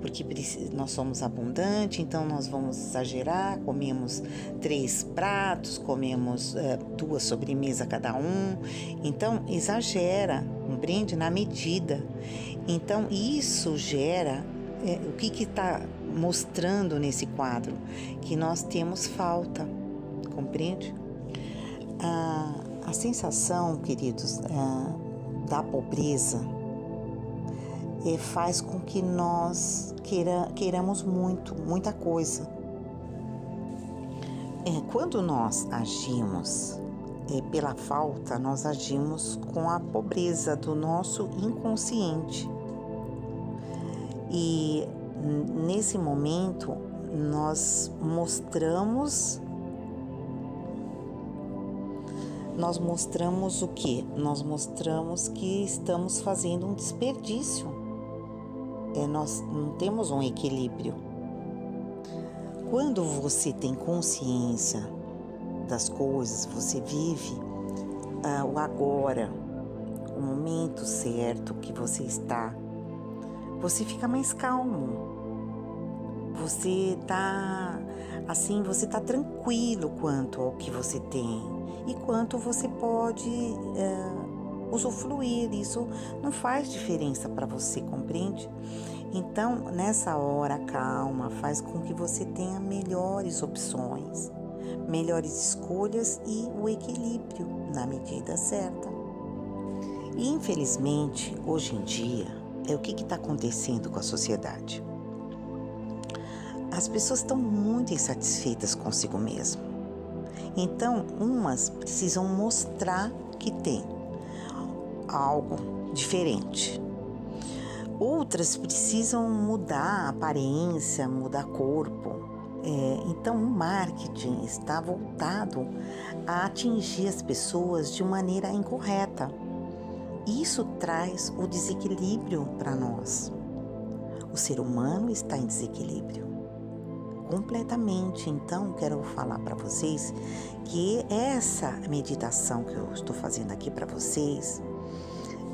S2: porque nós somos abundantes, então nós vamos exagerar, comemos três pratos, comemos é, duas sobremesas cada um, então exagera, compreende? Na medida. Então isso gera, é, o que está mostrando nesse quadro? Que nós temos falta, compreende? A, a sensação, queridos, é, da pobreza é, faz com que nós queira, queiramos muito, muita coisa. É, quando nós agimos é, pela falta, nós agimos com a pobreza do nosso inconsciente. E nesse momento nós mostramos nós mostramos o que? Nós mostramos que estamos fazendo um desperdício. É, nós não temos um equilíbrio. Quando você tem consciência das coisas, você vive ah, o agora, o momento certo que você está, você fica mais calmo. Você tá assim, você tá tranquilo quanto ao que você tem e quanto você pode é, usufruir. Isso não faz diferença para você, compreende? Então, nessa hora, calma faz com que você tenha melhores opções, melhores escolhas e o equilíbrio na medida certa. E infelizmente, hoje em dia, é o que está acontecendo com a sociedade. As pessoas estão muito insatisfeitas consigo mesmas então, umas precisam mostrar que tem algo diferente. Outras precisam mudar a aparência, mudar corpo. É, então, o marketing está voltado a atingir as pessoas de maneira incorreta. Isso traz o desequilíbrio para nós. O ser humano está em desequilíbrio completamente. Então, quero falar para vocês que essa meditação que eu estou fazendo aqui para vocês,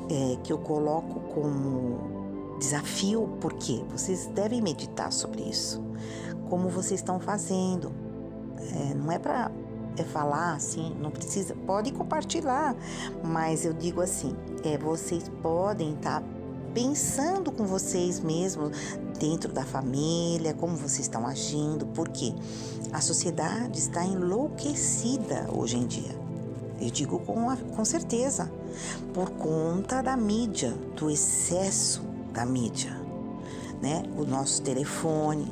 S2: é, que eu coloco como desafio, porque vocês devem meditar sobre isso, como vocês estão fazendo. É, não é para é falar assim, não precisa, pode compartilhar, mas eu digo assim, é, vocês podem estar tá pensando com vocês mesmos dentro da família, como vocês estão agindo, porque a sociedade está enlouquecida hoje em dia. Eu digo com, com certeza, por conta da mídia, do excesso da mídia, né? O nosso telefone,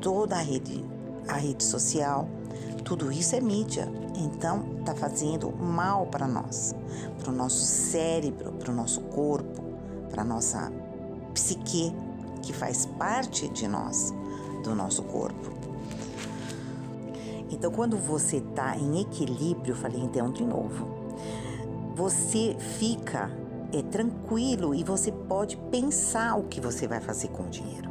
S2: toda a rede, a rede social, tudo isso é mídia. Então, está fazendo mal para nós, para o nosso cérebro, para o nosso corpo, para nossa psique, que faz parte de nós, do nosso corpo. Então, quando você está em equilíbrio, falei então de novo, você fica é, tranquilo e você pode pensar o que você vai fazer com o dinheiro.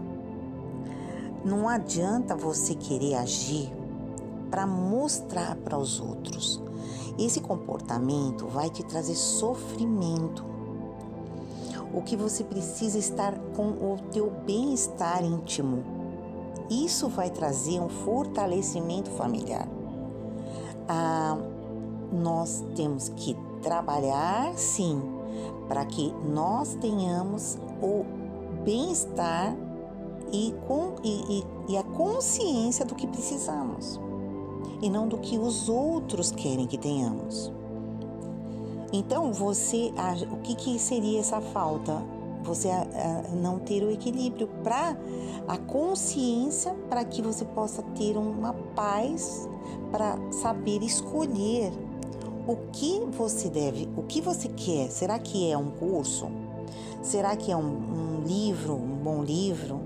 S2: Não adianta você querer agir para mostrar para os outros. Esse comportamento vai te trazer sofrimento o que você precisa estar com o teu bem-estar íntimo. Isso vai trazer um fortalecimento familiar. Ah, nós temos que trabalhar, sim, para que nós tenhamos o bem-estar e, e, e, a consciência do que precisamos e não do que os outros querem que tenhamos. Então, você, o que, que seria essa falta? Você não ter o equilíbrio para a consciência para que você possa ter uma paz para saber escolher o que você deve, o que você quer. Será que é um curso? Será que é um, um livro, um bom livro?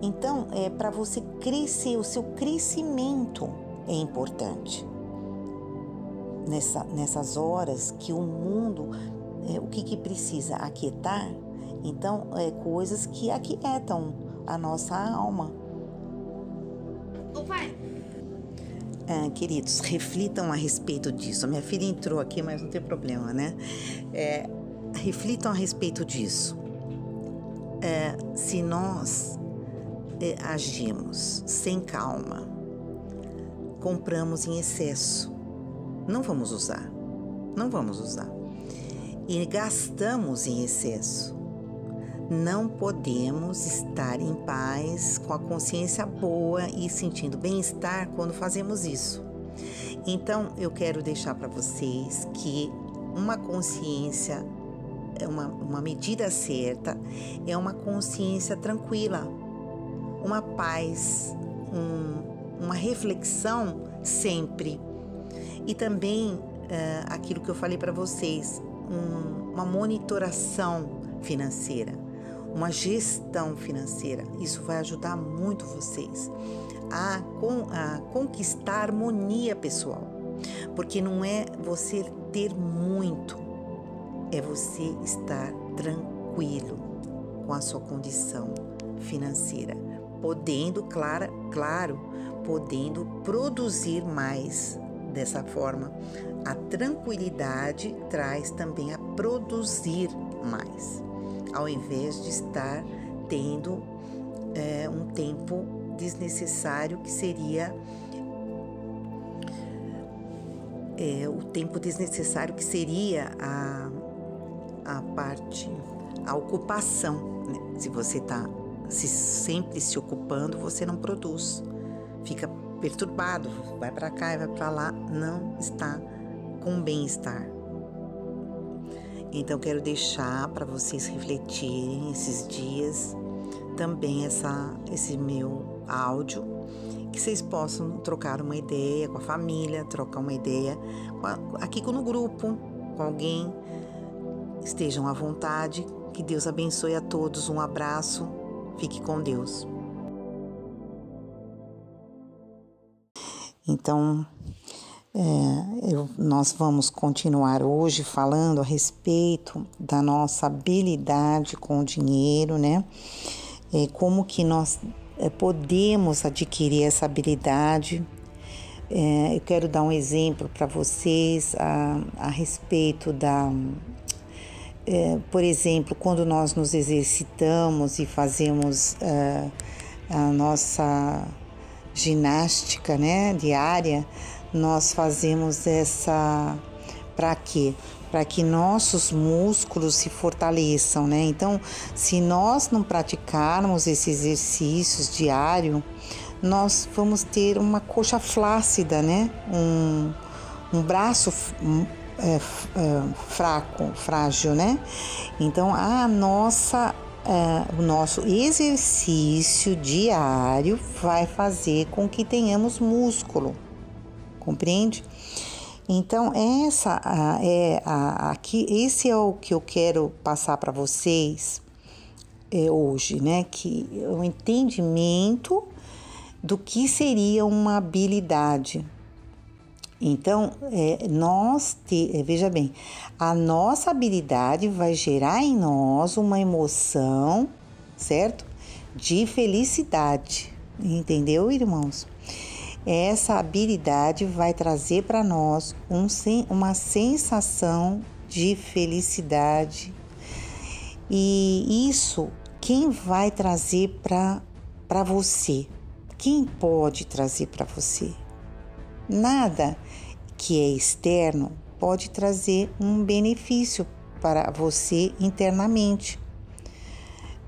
S2: Então, é para você crescer, o seu crescimento é importante nessa, nessas horas que o mundo, é, o que, que precisa? Aquietar? Então, é coisas que aquietam a nossa alma.
S3: Ô pai!
S2: É, queridos, reflitam a respeito disso. Minha filha entrou aqui, mas não tem problema, né? É, reflitam a respeito disso. É, se nós é, agimos sem calma, compramos em excesso, não vamos usar. Não vamos usar. E gastamos em excesso. Não podemos estar em paz, com a consciência boa e sentindo bem-estar quando fazemos isso. Então, eu quero deixar para vocês que uma consciência, é uma, uma medida certa, é uma consciência tranquila, uma paz, um, uma reflexão sempre e também é, aquilo que eu falei para vocês, um, uma monitoração financeira,
S1: uma gestão financeira. Isso vai ajudar muito vocês a, a conquistar harmonia pessoal. Porque não é você ter muito, é você estar tranquilo com a sua condição financeira, podendo, claro, claro, podendo produzir mais dessa forma. A tranquilidade traz também a produzir mais, ao invés de estar tendo é, um tempo desnecessário que seria é, o tempo desnecessário que seria a, a parte, a ocupação. Né? Se você está se sempre se ocupando, você não produz, fica perturbado, vai para cá e vai para lá, não está com bem-estar. Então quero deixar para vocês refletirem esses dias também essa esse meu áudio que vocês possam trocar uma ideia com a família, trocar uma ideia aqui no grupo, com alguém. Estejam à vontade. Que Deus abençoe a todos. Um abraço. Fique com Deus.
S2: Então, é, eu, nós vamos continuar hoje falando a respeito da nossa habilidade com o dinheiro, né? É, como que nós é, podemos adquirir essa habilidade. É, eu quero dar um exemplo para vocês a, a, respeito da. É, por exemplo, quando nós nos exercitamos e fazemos é, a nossa ginástica né, diária, nós fazemos essa. Para quê? para que nossos músculos se fortaleçam, né? Então, se nós não praticarmos esses exercícios diário, nós vamos ter uma coxa flácida, né? Um, um braço é, é, fraco, frágil, né? Então, a nossa é, o nosso exercício diário vai fazer com que tenhamos músculo, compreende? Então, essa é a, aqui, esse é o que eu quero passar para vocês é, hoje, né? Que o entendimento do que seria uma habilidade. Então, é, nós, te, é, veja bem, a nossa habilidade vai gerar em nós uma emoção, certo? De felicidade, entendeu, irmãos? essa habilidade vai trazer para nós um, uma sensação de felicidade. E isso, quem vai trazer para você? Quem pode trazer para você? Nada que é externo pode trazer um benefício para você internamente.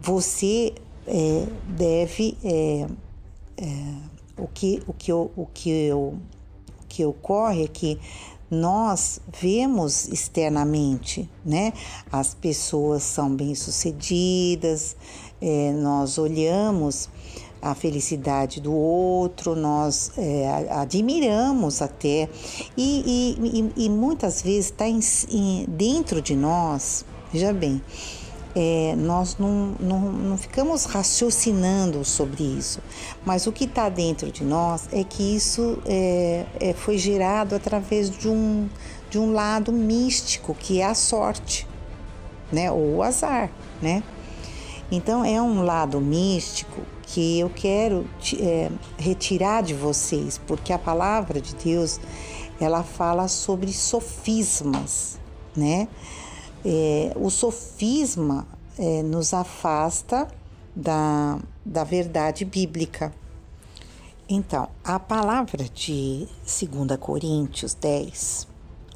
S2: Você é, deve é, é, o que, o que, eu, o que, eu, o que ocorre é que nós vemos externamente, né? As pessoas são bem-sucedidas, é, nós olhamos a felicidade do outro, nós é, admiramos até, e, e, e, muitas vezes está dentro de nós, veja bem, é, nós não, não, não ficamos raciocinando sobre isso, mas o que está dentro de nós é que isso é, é, foi gerado através de um, de um lado místico, que é a sorte, né? ou o azar. Né? Então, é um lado místico que eu quero é, retirar de vocês, porque a palavra de Deus ela fala sobre sofismas, né? É, o sofisma é, nos afasta da, da verdade bíblica. Então, a palavra de 2 Coríntios 10,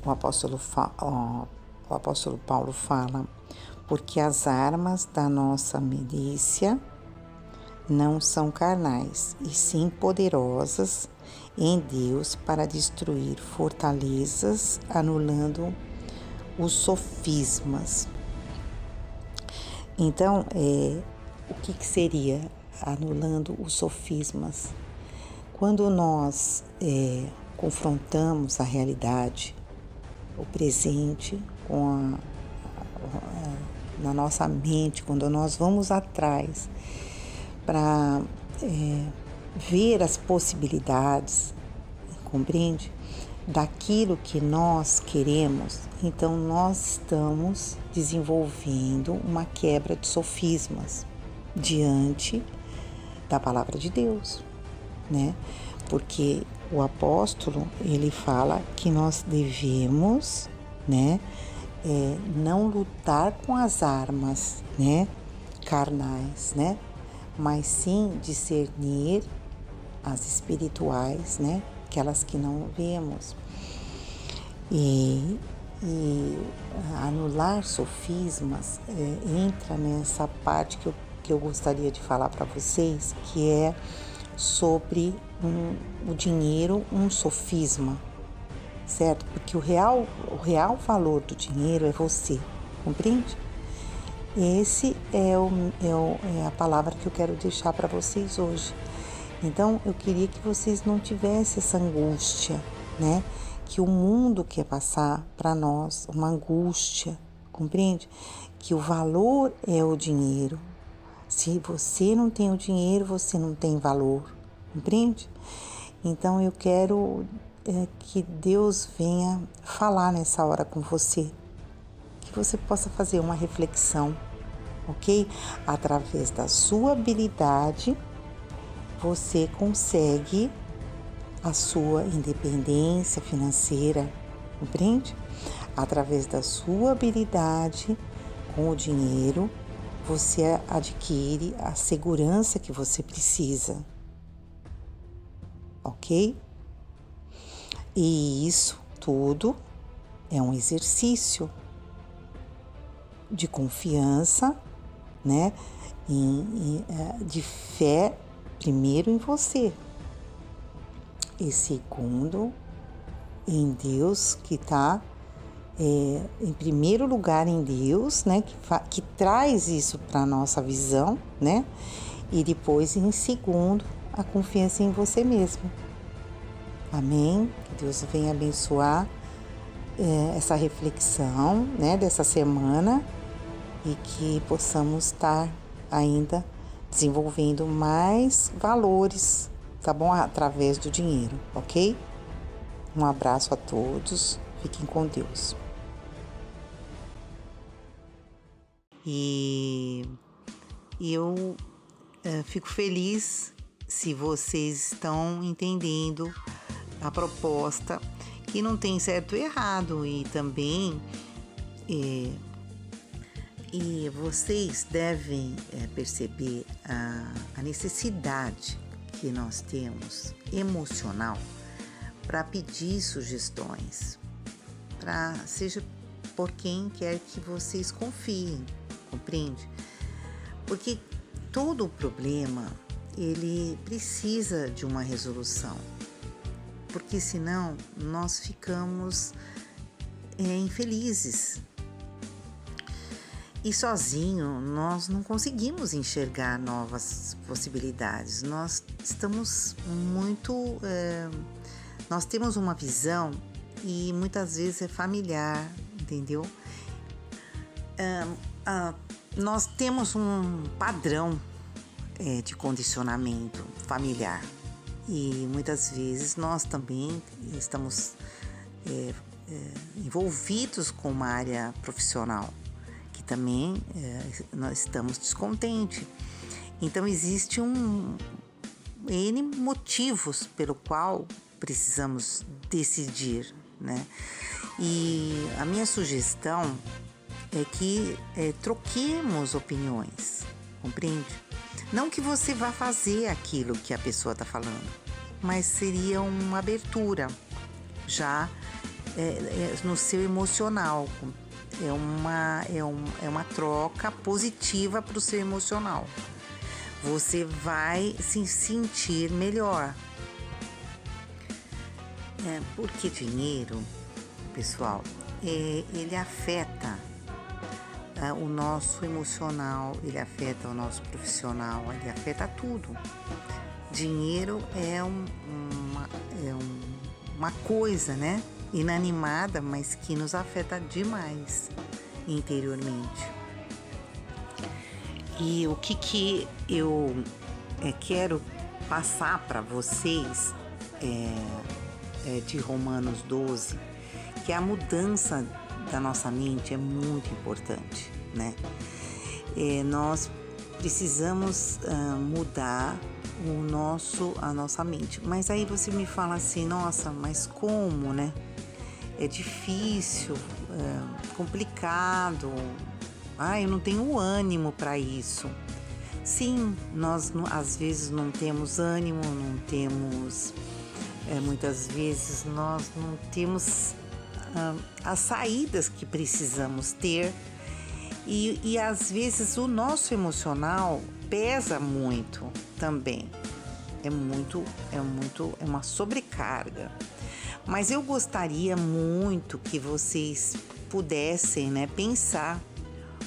S2: o apóstolo, o, o apóstolo Paulo fala, porque as armas da nossa milícia não são carnais, e sim poderosas em Deus para destruir fortalezas, anulando os sofismas. Então, é, o que, que, seria anulando os sofismas? Quando nós é, confrontamos a realidade, o presente, com a, a, na nossa mente, quando nós vamos atrás para é, ver as possibilidades, compreende? Daquilo que nós queremos, então nós estamos desenvolvendo uma quebra de sofismas diante da palavra de Deus, né? Porque o apóstolo ele fala que nós devemos, né, é, não lutar com as armas, né, carnais, né, mas sim discernir as espirituais, né, aquelas que não vemos. E, e anular sofismas é, entra nessa parte que eu, que eu gostaria de falar para vocês, que é sobre um, o dinheiro um sofisma, certo? Porque o real, o real valor do dinheiro é você, compreende? Esse é, o, é, o, é a palavra que eu quero deixar para vocês hoje. Então, eu queria que vocês não tivessem essa angústia, né? Que o mundo quer passar para nós, uma angústia, compreende? Que o valor é o dinheiro, se você não tem o dinheiro, você não tem valor, compreende? Então eu quero é, que Deus venha falar nessa hora com você, que você possa fazer uma reflexão, ok? Através da sua habilidade, você consegue a sua independência financeira, compreende? Através da sua habilidade com o dinheiro, você adquire a segurança que você precisa. Ok? E isso tudo é um exercício de confiança, né? É, de fé, primeiro em você, e segundo em Deus que está é, em primeiro lugar em Deus, né, que, que traz isso para nossa visão, né, e depois em segundo a confiança em você mesmo. Amém? Que Deus venha abençoar é, essa reflexão, né, dessa semana e que possamos estar ainda desenvolvendo mais valores, tá bom? Através do dinheiro, ok? Um abraço a todos, fiquem com Deus.
S1: E, eu é, fico feliz se vocês estão entendendo a proposta, que não tem certo e errado, e também é, e vocês devem é, perceber a, a necessidade que nós temos emocional para pedir sugestões, para seja por quem quer que vocês confiem compreende? Porque todo o problema ele precisa de uma resolução, porque senão nós ficamos é, infelizes. E sozinho nós não conseguimos enxergar novas possibilidades. Nós estamos muito. É, nós temos uma visão e muitas vezes é familiar, entendeu? É, ah, nós temos um padrão é, de condicionamento familiar e muitas vezes nós também estamos é, envolvidos com uma área profissional também é, nós estamos descontentes. Então existe um N motivos pelo qual precisamos decidir, né? E a minha sugestão é que é, troquemos opiniões, compreende? Não que você vá fazer aquilo que a pessoa está falando, mas seria uma abertura já é, é, no seu emocional. É uma, é, um, é uma troca positiva para o seu emocional. Você vai se sentir melhor. É, porque dinheiro, pessoal, é, ele afeta é, o nosso emocional, ele afeta o nosso profissional, ele afeta tudo. Dinheiro é, um, uma, é um, uma coisa, né? Inanimada, mas que nos afeta demais interiormente.
S2: E o que, que eu é, quero passar para vocês é, é, de Romanos 12, que a mudança da nossa mente é muito importante, né? Nós precisamos uh, mudar o nosso a nossa mente. Mas aí você me fala assim, nossa, mas como, né? É difícil, é complicado. Ah, eu não tenho ânimo para isso. Sim, nós às vezes não temos ânimo, não temos. É, muitas vezes nós não temos ah, as saídas que precisamos ter e, e às vezes o nosso emocional pesa muito também. É muito, é muito, é uma sobrecarga. Mas eu gostaria muito que vocês pudessem, né, pensar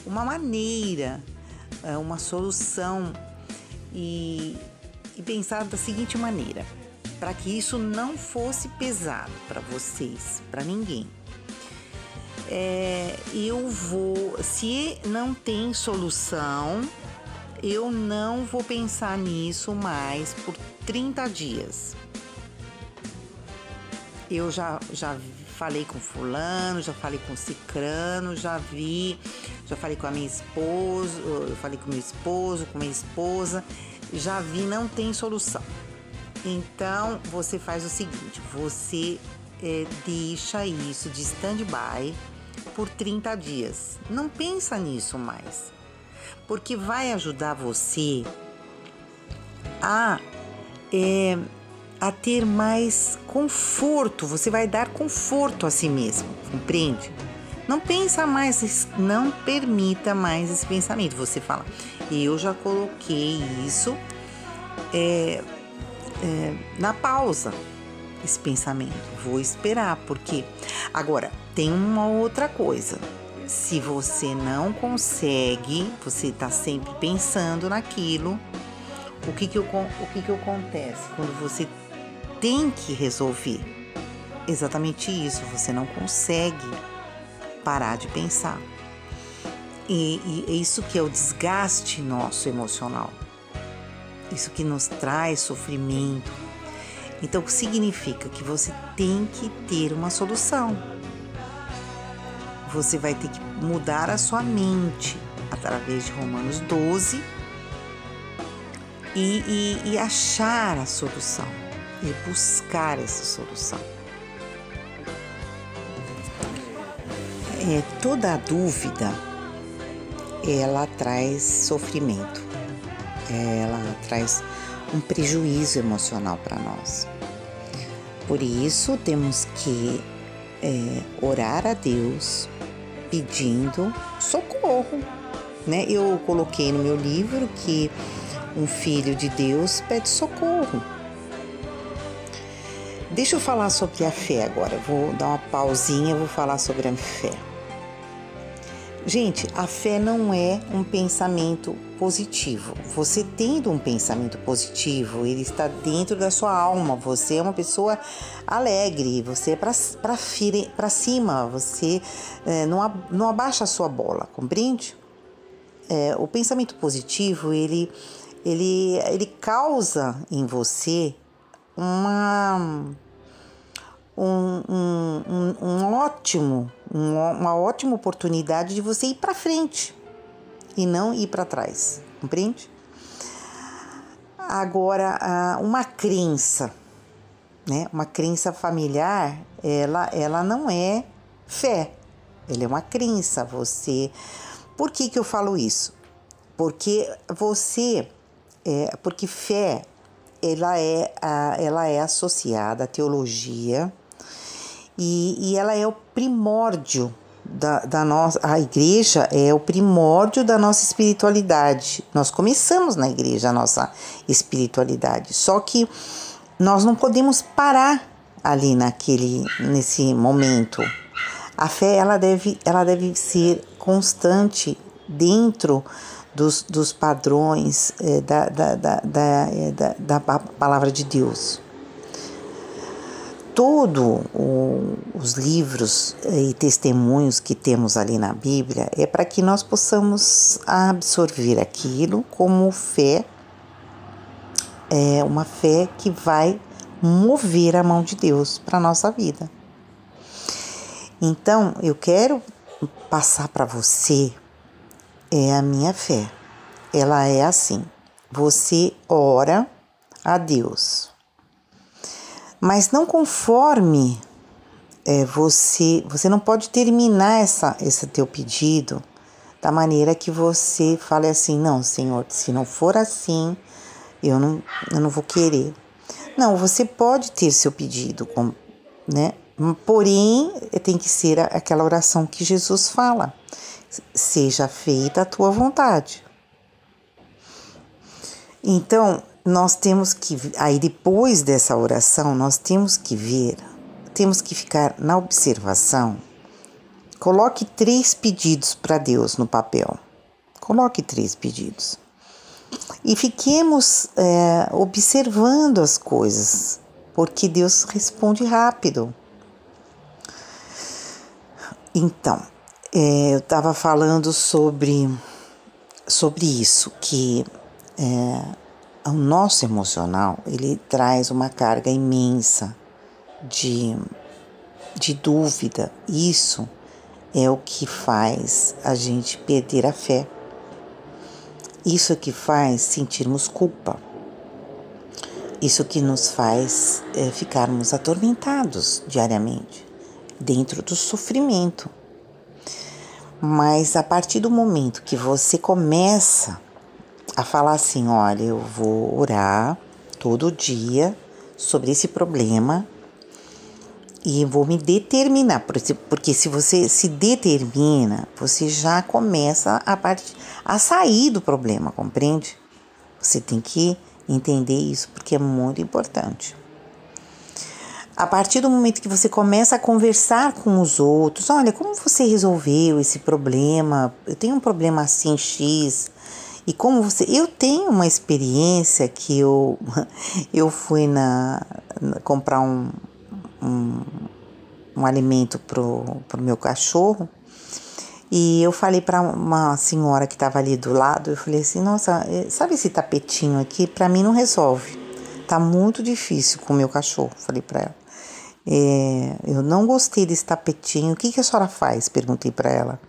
S2: uma maneira, é, uma solução e, e pensar da seguinte maneira, para que isso não fosse pesado para vocês, para ninguém. É, eu vou, se não tem solução, eu não vou pensar nisso mais por 30 dias. Eu já, já falei com fulano, já falei com cicrano, já vi, já falei com a minha esposa, eu falei com meu esposo, com minha esposa, já vi, não tem solução. Então você faz o seguinte, você é, deixa isso de stand-by por 30 dias. Não pensa nisso mais porque vai ajudar você a, é, a ter mais conforto, você vai dar conforto a si mesmo, compreende? Não pensa mais, não permita mais esse pensamento. Você fala, eu já coloquei isso é, é, na pausa, esse pensamento. Vou esperar, porque agora tem uma outra coisa se você não consegue, você está sempre pensando naquilo, o que que, o, o que que acontece quando você tem que resolver? Exatamente isso, você não consegue parar de pensar. E, é isso que é o desgaste nosso emocional. Isso que nos traz sofrimento. Então, significa que você tem que ter uma solução você vai ter que mudar a sua mente através de Romanos 12 e, e, e achar a solução e buscar essa solução. É, toda dúvida ela traz sofrimento, ela traz um prejuízo emocional para nós. Por isso temos que é, orar a Deus pedindo socorro. Né? Eu coloquei no meu livro que um filho de Deus pede socorro. Deixa eu falar sobre a fé agora. Vou dar uma pausinha, vou falar sobre a fé. Gente, a fé não é um pensamento positivo. Você tendo um pensamento positivo, ele está dentro da sua alma. Você é uma pessoa alegre, você é para cima, você é, não, não abaixa a sua bola, compreende? É, o pensamento positivo, ele, ele, ele causa em você uma um, um, um, um ótimo, uma ótima oportunidade de você ir para frente e não ir para trás, compreende? Agora, uma crença, né? Uma crença familiar, ela, ela não é fé, ela é uma crença. Você, por que que eu falo isso? Porque você, é, porque fé, ela é, ela é associada à teologia, e, e ela é o primórdio da, da, nossa. A igreja é o primórdio da nossa espiritualidade. Nós começamos na igreja a nossa espiritualidade, só que nós não podemos parar ali naquele nesse momento. A fé ela deve, ela deve ser constante dentro dos, dos padrões é, da, da, da, da, da, da palavra de Deus. todo os livros e testemunhos que temos ali na Bíblia é para que nós possamos absorver aquilo como fé, é uma fé que vai mover a mão de Deus para nossa vida. Então, eu quero passar para você é a minha fé. Ela é assim: você ora a Deus, mas não conforme é, você, você não pode terminar essa, esse teu pedido da maneira que você fale assim, não, Senhor, se não for assim, eu não, eu não vou querer. Não, você pode ter seu pedido, né? Porém, tem que ser aquela oração que Jesus fala: seja feita a tua vontade. Então, nós temos que, aí depois dessa oração, nós temos que ver, temos que ficar na observação. Coloque três pedidos para Deus no papel. Coloque três pedidos. E fiquemos é, observando as coisas, porque Deus responde rápido. Então, é, eu estava falando sobre, sobre isso, que é, o nosso emocional ele traz uma carga imensa de, de dúvida. Isso é o que faz a gente perder a fé. Isso é que faz sentirmos culpa. Isso que nos faz é, ficarmos atormentados diariamente, dentro do sofrimento. Mas a partir do momento que você começa a falar assim: olha, eu vou orar todo dia sobre esse problema e vou me determinar, porque se você se determina, você já começa a, part... a sair do problema, compreende? Você tem que entender isso porque é muito importante. A partir do momento que você começa a conversar com os outros, olha, como você resolveu esse problema? Eu tenho um problema assim X, e como você, eu tenho uma experiência que eu eu fui na, na comprar um, um, um alimento pro pro meu cachorro e eu falei para uma senhora que estava ali do lado, eu falei assim, nossa, eh, sabe esse tapetinho aqui? Para mim não resolve. Tá muito difícil com o meu cachorro. Falei para ela. É, eu não gostei desse tapetinho. O que, que a senhora faz? Perguntei para ela.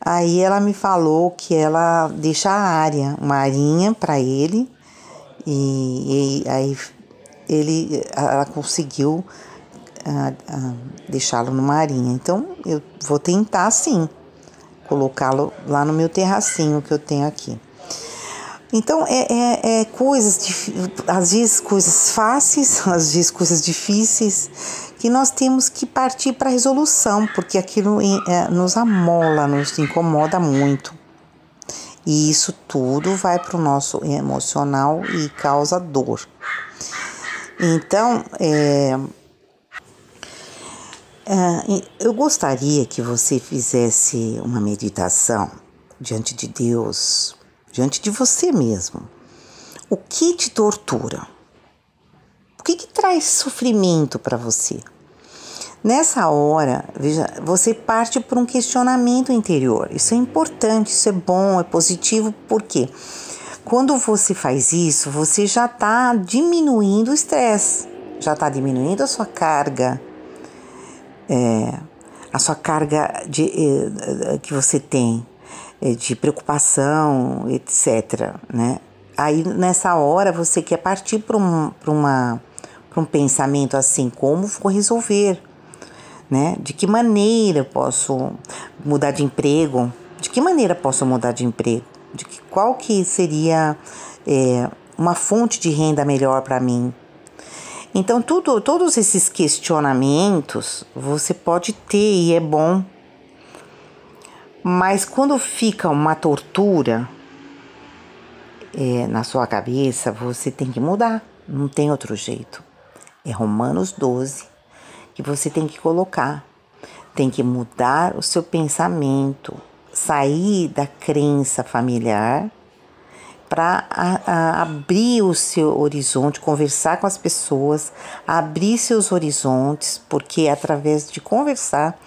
S2: Aí ela me falou que ela deixa a área, uma arinha para ele, e, e, aí ele, ela conseguiu uh, uh, deixá-lo numa arinha. Então eu vou tentar sim colocá-lo lá no meu terracinho que eu tenho aqui. Então é, é, é coisas, às vezes coisas fáceis, às vezes coisas difíceis que nós temos que partir para a resolução, porque aquilo é, nos amola, nos incomoda muito. E isso tudo vai para o nosso emocional e causa dor. Então, é, é, eu gostaria que você fizesse uma meditação diante de Deus, diante de você mesmo. O que te tortura? O que, que traz sofrimento para você? Nessa hora, veja, você parte por um questionamento interior. Isso é importante, isso é bom, é positivo, por quê? Quando você faz isso, você já está diminuindo o estresse, já está diminuindo a sua carga, é, a sua carga de, é, que você tem de preocupação, etc. Né? Aí nessa hora você quer partir para um, um pensamento assim, como vou resolver? Né? De que maneira posso mudar de emprego? De que maneira posso mudar de emprego? De que, qual que seria é, uma fonte de renda melhor para mim? Então, tudo, todos esses questionamentos você pode ter e é bom. Mas quando fica uma tortura é, na sua cabeça, você tem que mudar, não tem outro jeito. É Romanos 12 que você tem que colocar. Tem que mudar o seu pensamento, sair da crença familiar, para abrir o seu horizonte, conversar com as pessoas, abrir seus horizontes, porque através de conversar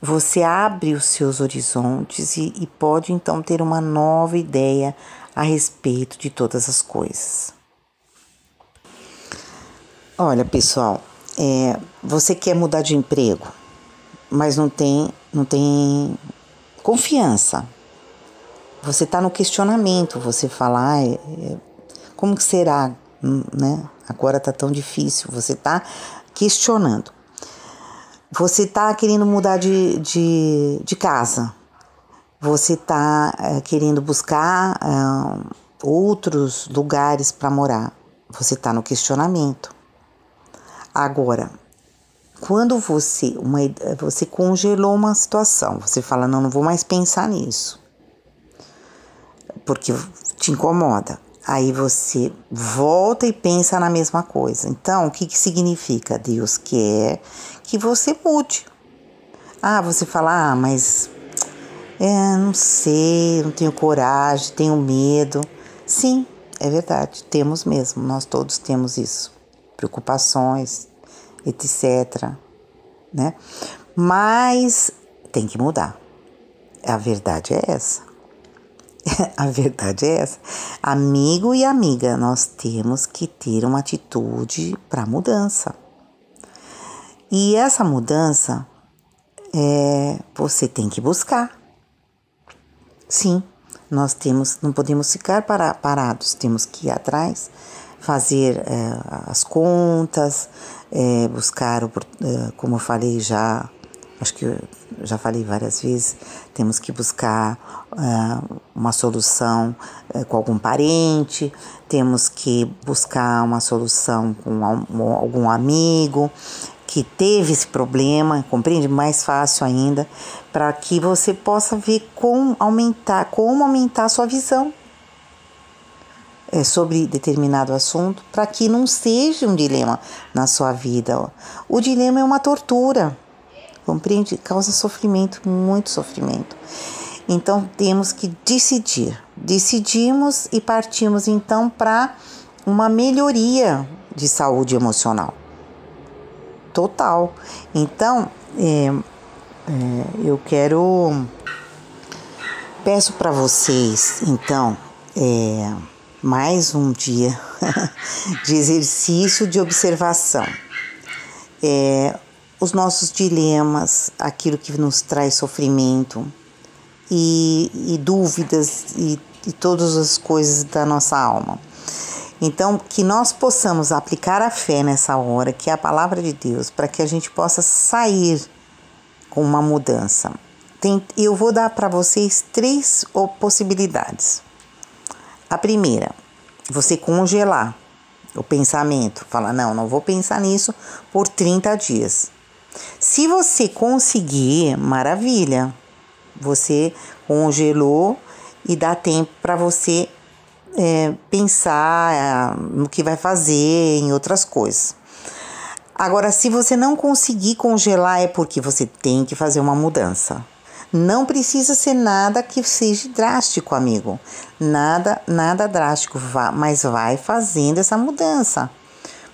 S2: você abre os seus horizontes e, e pode então ter uma nova ideia a respeito de todas as coisas. Olha, pessoal, é, você quer mudar de emprego, mas não tem, não tem confiança. Você está no questionamento, você fala, ah, é, como que será, hum, né? Agora está tão difícil. Você está questionando. Você está querendo mudar de, de, de casa. Você está é, querendo buscar é, outros lugares para morar. Você está no questionamento. Agora, quando você, uma, você congelou uma situação, você fala, não, não vou mais pensar nisso, porque te incomoda. Aí você volta e pensa na mesma coisa. Então, o que, que significa? Deus quer que você mude. Ah, você fala, ah, mas é, não sei, não tenho coragem, tenho medo. Sim, é verdade, temos mesmo, nós todos temos isso preocupações, etc. Né? Mas tem que mudar. A verdade é essa. A verdade é essa. Amigo e amiga, nós temos que ter uma atitude para mudança. E essa mudança é, você tem que buscar. Sim, nós temos, não podemos ficar para, parados, temos que ir atrás fazer é, as contas, é, buscar, é, como eu falei já, acho que já falei várias vezes, temos que buscar é, uma solução é, com algum parente, temos que buscar uma solução com algum amigo que teve esse problema, compreende? Mais fácil ainda, para que você possa ver como aumentar, como aumentar a sua visão é, sobre determinado assunto para que não seja um dilema na sua vida. O dilema é uma tortura, compreende? Causa sofrimento, muito sofrimento. Então temos que decidir. Decidimos e partimos então para uma melhoria de saúde emocional. Total. Então, é, é, eu quero. Peço para vocês, então, é, mais um dia de exercício de observação. É, os nossos dilemas, aquilo que nos traz sofrimento e, e dúvidas e, e todas as coisas da nossa alma. Então, que nós possamos aplicar a fé nessa hora, que é a palavra de Deus, para que a gente possa sair com uma mudança. Tem, eu vou dar para vocês três possibilidades. A primeira, você congelar o pensamento, falar: não, não vou pensar nisso por 30 dias. Se você conseguir, maravilha, você congelou e dá tempo para você é, pensar é, no que vai fazer, em outras coisas. Agora, se você não conseguir congelar, é porque você tem que fazer uma mudança. Não precisa ser nada que seja drástico, amigo. Nada, nada drástico, mas vai fazendo essa mudança.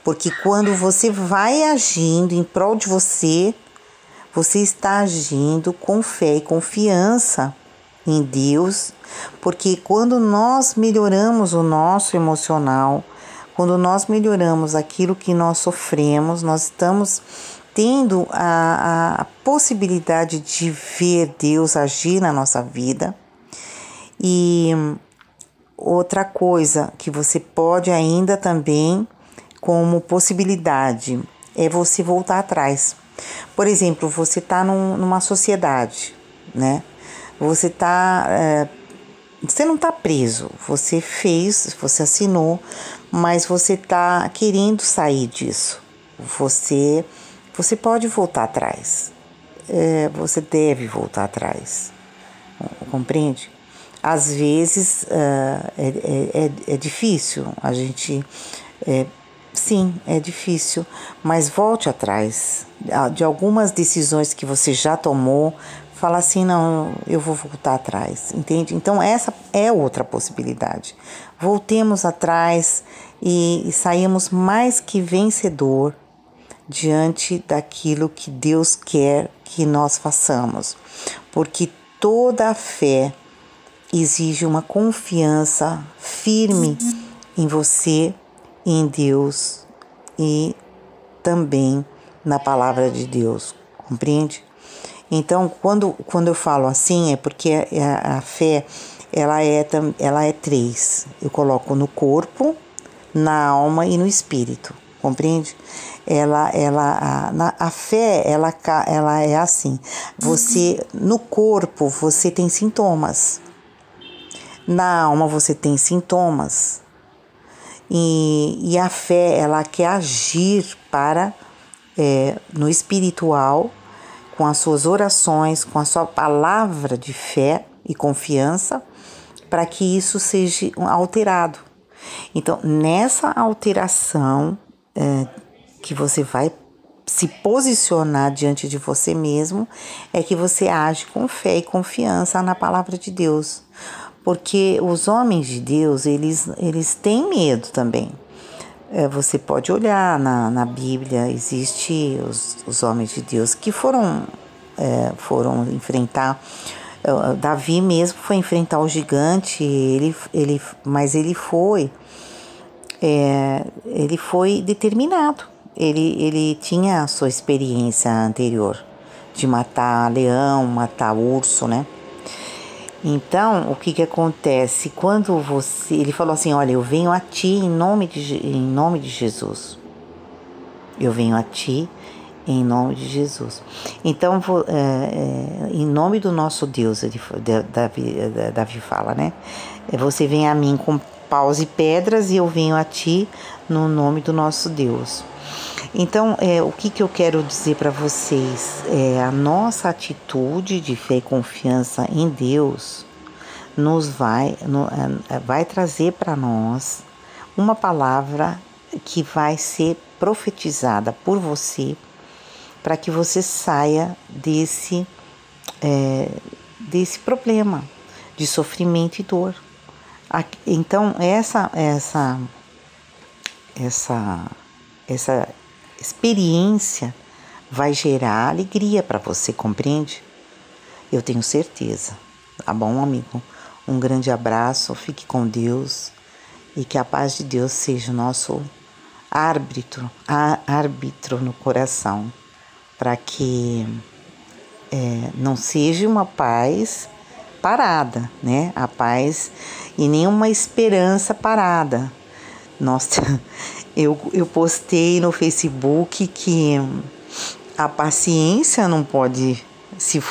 S2: Porque quando você vai agindo em prol de você, você está agindo com fé e confiança em Deus, porque quando nós melhoramos o nosso emocional, quando nós melhoramos aquilo que nós sofremos, nós estamos tendo a, a possibilidade de ver Deus agir na nossa vida. E outra coisa que você pode ainda também, como possibilidade, é você voltar atrás. Por exemplo, você está num, numa sociedade, né? Você está. É, você não está preso, você fez, você assinou, mas você está querendo sair disso. Você você pode voltar atrás. É, você deve voltar atrás. Compreende? Às vezes uh, é, é, é, difícil, a gente. Sim, é difícil, mas volte atrás de algumas decisões que você já tomou, fala assim, não, eu vou voltar atrás, entende? Então essa é outra possibilidade. Voltemos atrás e, e saímos mais que vencedor diante daquilo que Deus quer que nós façamos, porque toda a fé exige uma confiança firme em você, em Deus e também na palavra de Deus, compreende? Então, quando, quando eu falo assim, é porque a, a fé ela é, ela é três. Eu coloco no corpo, na alma e no espírito, compreende? Ela, ela, a, a fé, ela, ela é assim. Você, no corpo, você tem sintomas. Na alma, você tem sintomas. E, e a fé, ela quer agir para, é, no espiritual, com as suas orações, com a sua palavra de fé e confiança, para que isso seja alterado. Então, nessa alteração é, que você vai se posicionar diante de você mesmo, é que você age com fé e confiança na palavra de Deus. Porque os homens de Deus, eles, eles têm medo também. É, você pode olhar na, na Bíblia, existe os, os homens de Deus que foram, é, foram enfrentar. É, Davi mesmo foi enfrentar o gigante, ele, ele, mas ele foi, é, ele foi determinado. Ele, ele tinha a sua experiência anterior de matar leão, matar urso, né? Então, o que que acontece? Quando você. Ele falou assim: Olha, eu venho a ti em nome de, em nome de Jesus. Eu venho a ti em nome de Jesus. Então, é, é, em nome do nosso Deus, ele, Davi, Davi fala, né? Você vem a mim com paus e pedras e eu venho a ti no nome do nosso Deus. Então, é, o que, que eu quero dizer para vocês? É, a nossa atitude de fé e confiança em Deus nos vai, no, é, vai trazer para nós uma palavra que vai ser profetizada por você para que você saia desse, é, desse problema de sofrimento e dor. Então, essa, essa, essa, essa experiência vai gerar alegria para você, compreende? Eu tenho certeza. Tá bom, amigo? Um grande abraço, fique com Deus e que a paz de Deus seja o nosso árbitro, árbitro no coração, para que é, não seja uma paz parada, né? A paz e nenhuma esperança parada. Nossa, eu, eu postei no Facebook que a paciência não pode se uh,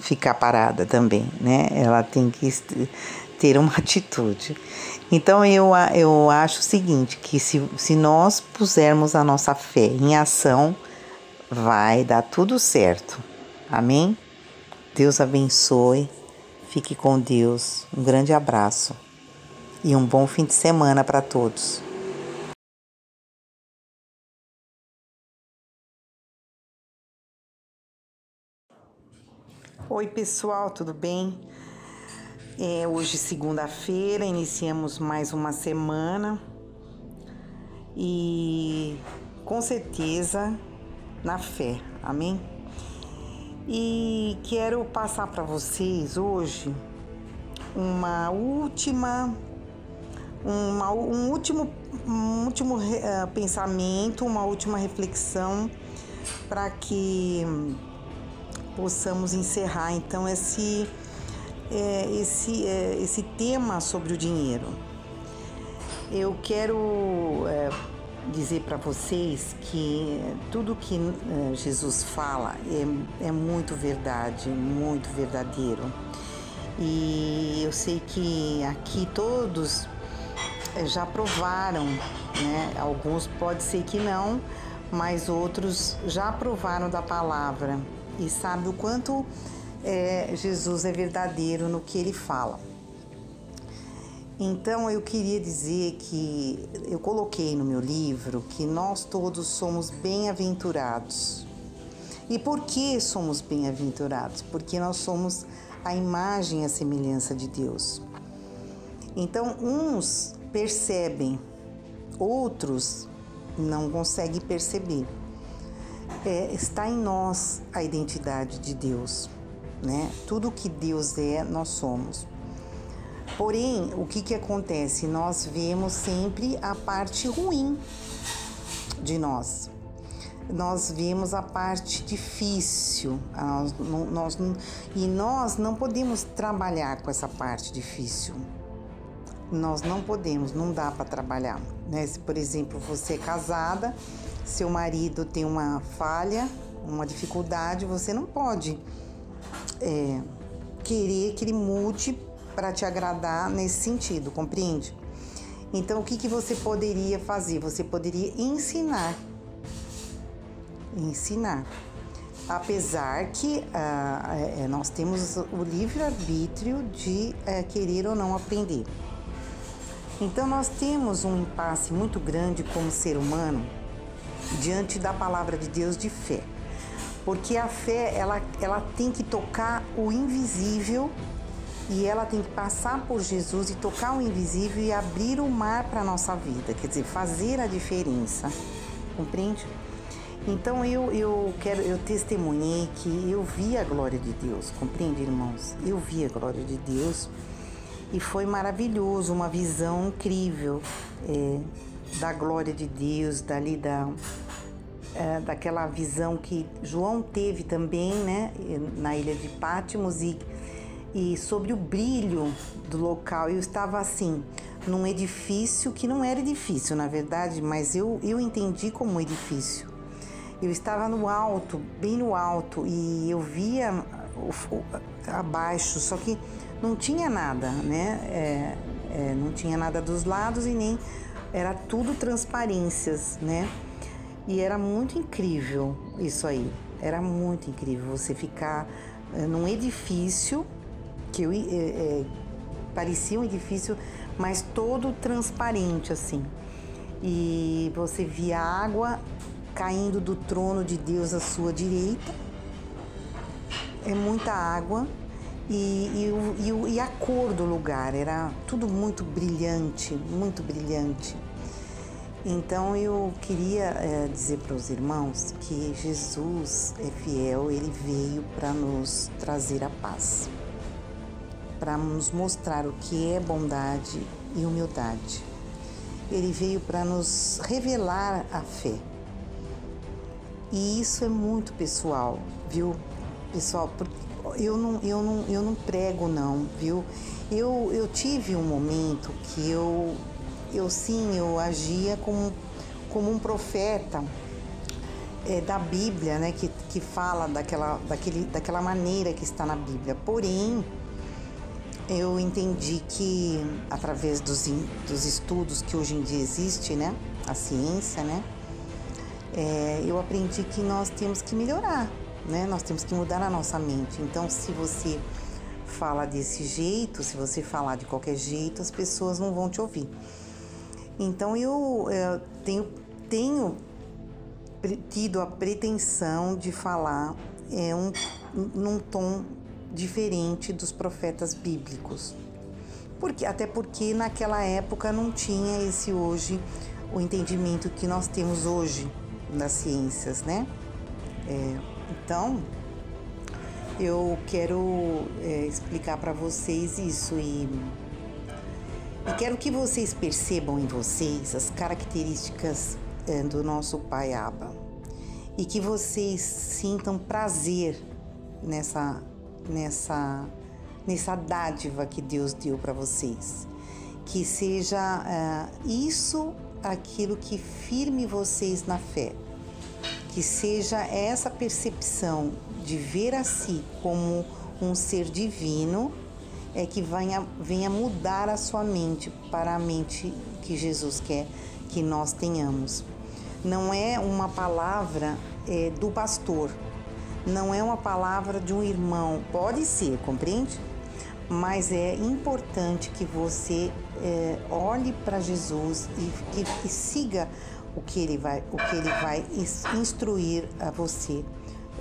S2: ficar parada também, né? Ela tem que ter uma atitude. Então eu, eu acho o seguinte, que se, se nós pusermos a nossa fé em ação, vai dar tudo certo. Amém? Deus abençoe. Fique com Deus. Um grande abraço e um bom fim de semana para todos. Oi, pessoal, tudo bem? É, hoje, segunda-feira, iniciamos mais uma semana e com certeza na fé, amém? E quero passar para vocês hoje uma última uma, um último, um último uh, pensamento, uma última reflexão para que possamos encerrar então esse, é, esse, é, esse tema sobre o dinheiro. Eu quero é, dizer para vocês que tudo que é, Jesus fala é, é muito verdade, muito verdadeiro. E eu sei que aqui todos já provaram, né? Alguns pode ser que não, mas outros já provaram da palavra e sabe o quanto é, Jesus é verdadeiro no que ele fala. Então eu queria dizer que eu coloquei no meu livro que nós todos somos bem-aventurados. E por que somos bem-aventurados? Porque nós somos a imagem e a semelhança de Deus. Então, uns percebem, outros não conseguem perceber. É, está em nós a identidade de Deus, né? Tudo que Deus é, nós somos. Porém, o que, que acontece? Nós vemos sempre a parte ruim de nós. Nós vemos a parte difícil. Nós, nós, e nós não podemos trabalhar com essa parte difícil. Nós não podemos, não dá para trabalhar. Né? Se, por exemplo, você é casada, seu marido tem uma falha, uma dificuldade, você não pode é, querer que ele mude para te agradar nesse sentido, compreende? Então, o que, que você poderia fazer? Você poderia ensinar. Ensinar. Apesar que ah, é, nós temos o livre-arbítrio de é, querer ou não aprender. Então, nós temos um impasse muito grande como ser humano diante da palavra de Deus de fé. Porque a fé, ela, ela tem que tocar o invisível e ela tem que passar por Jesus e tocar o invisível e abrir o mar para a nossa vida, quer dizer, fazer a diferença, compreende? Então eu, eu quero, eu testemunhei que eu vi a glória de Deus, compreende, irmãos? Eu vi a glória de Deus e foi maravilhoso, uma visão incrível é, da glória de Deus, dali da, é, daquela visão que João teve também, né, na ilha de Pátimos e e sobre o brilho do local. Eu estava assim, num edifício que não era edifício, na verdade, mas eu, eu entendi como edifício. Eu estava no alto, bem no alto, e eu via abaixo, só que não tinha nada, né? É, é, não tinha nada dos lados e nem era tudo transparências, né? E era muito incrível isso aí. Era muito incrível você ficar é, num edifício que eu, é, é, parecia um edifício, mas todo transparente assim. E você via água caindo do trono de Deus à sua direita. É muita água e, e, e, e a cor do lugar era tudo muito brilhante, muito brilhante. Então eu queria é, dizer para os irmãos que Jesus é fiel, ele veio para nos trazer a paz para nos mostrar o que é bondade e humildade. Ele veio para nos revelar a fé. E isso é muito pessoal, viu? Pessoal, eu não, eu não, eu não prego não, viu? Eu, eu tive um momento que eu, eu sim, eu agia como, como um profeta é, da Bíblia, né? Que, que fala daquela, daquele, daquela maneira que está na Bíblia. Porém, eu entendi que através dos, dos estudos que hoje em dia existe, né, a ciência, né, é, eu aprendi que nós temos que melhorar, né, nós temos que mudar a nossa mente. Então, se você fala desse jeito, se você falar de qualquer jeito, as pessoas não vão te ouvir. Então, eu, eu é, tenho, tenho tido a pretensão de falar é, um, num tom diferente dos profetas bíblicos. Porque, até porque naquela época não tinha esse hoje, o entendimento que nós temos hoje das ciências, né? É, então, eu quero é, explicar para vocês isso e, e, quero que vocês percebam em vocês as características é, do nosso Pai Abba e que vocês sintam prazer nessa nessa nessa dádiva que Deus deu para vocês. Que seja uh, isso aquilo que firme vocês na fé. Que seja essa percepção de ver a si como um ser divino é que venha, venha mudar a sua mente para a mente que Jesus quer que nós tenhamos. Não é uma palavra é, do pastor, não é uma palavra de um irmão, pode ser, compreende? Mas é importante que você é, olhe para Jesus e, e, e, siga o que ele vai, o que ele vai instruir a você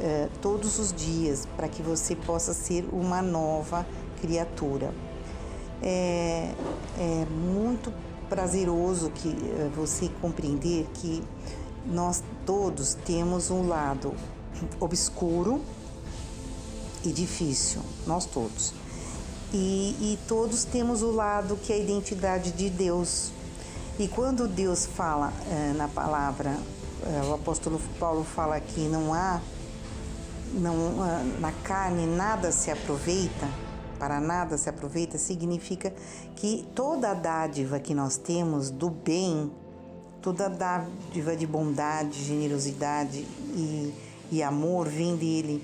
S2: eh, todos os dias para que você possa ser uma nova criatura. É, é muito prazeroso que eh, você compreender que nós todos temos um lado obscuro e difícil, nós todos. E, e todos temos o lado que é a identidade de Deus. E quando Deus fala é, na palavra, é, o apóstolo Paulo fala que não há, não, na carne nada se aproveita, para nada se aproveita, significa que toda a dádiva que nós temos do bem, toda a dádiva de bondade, generosidade e, e amor vem dele.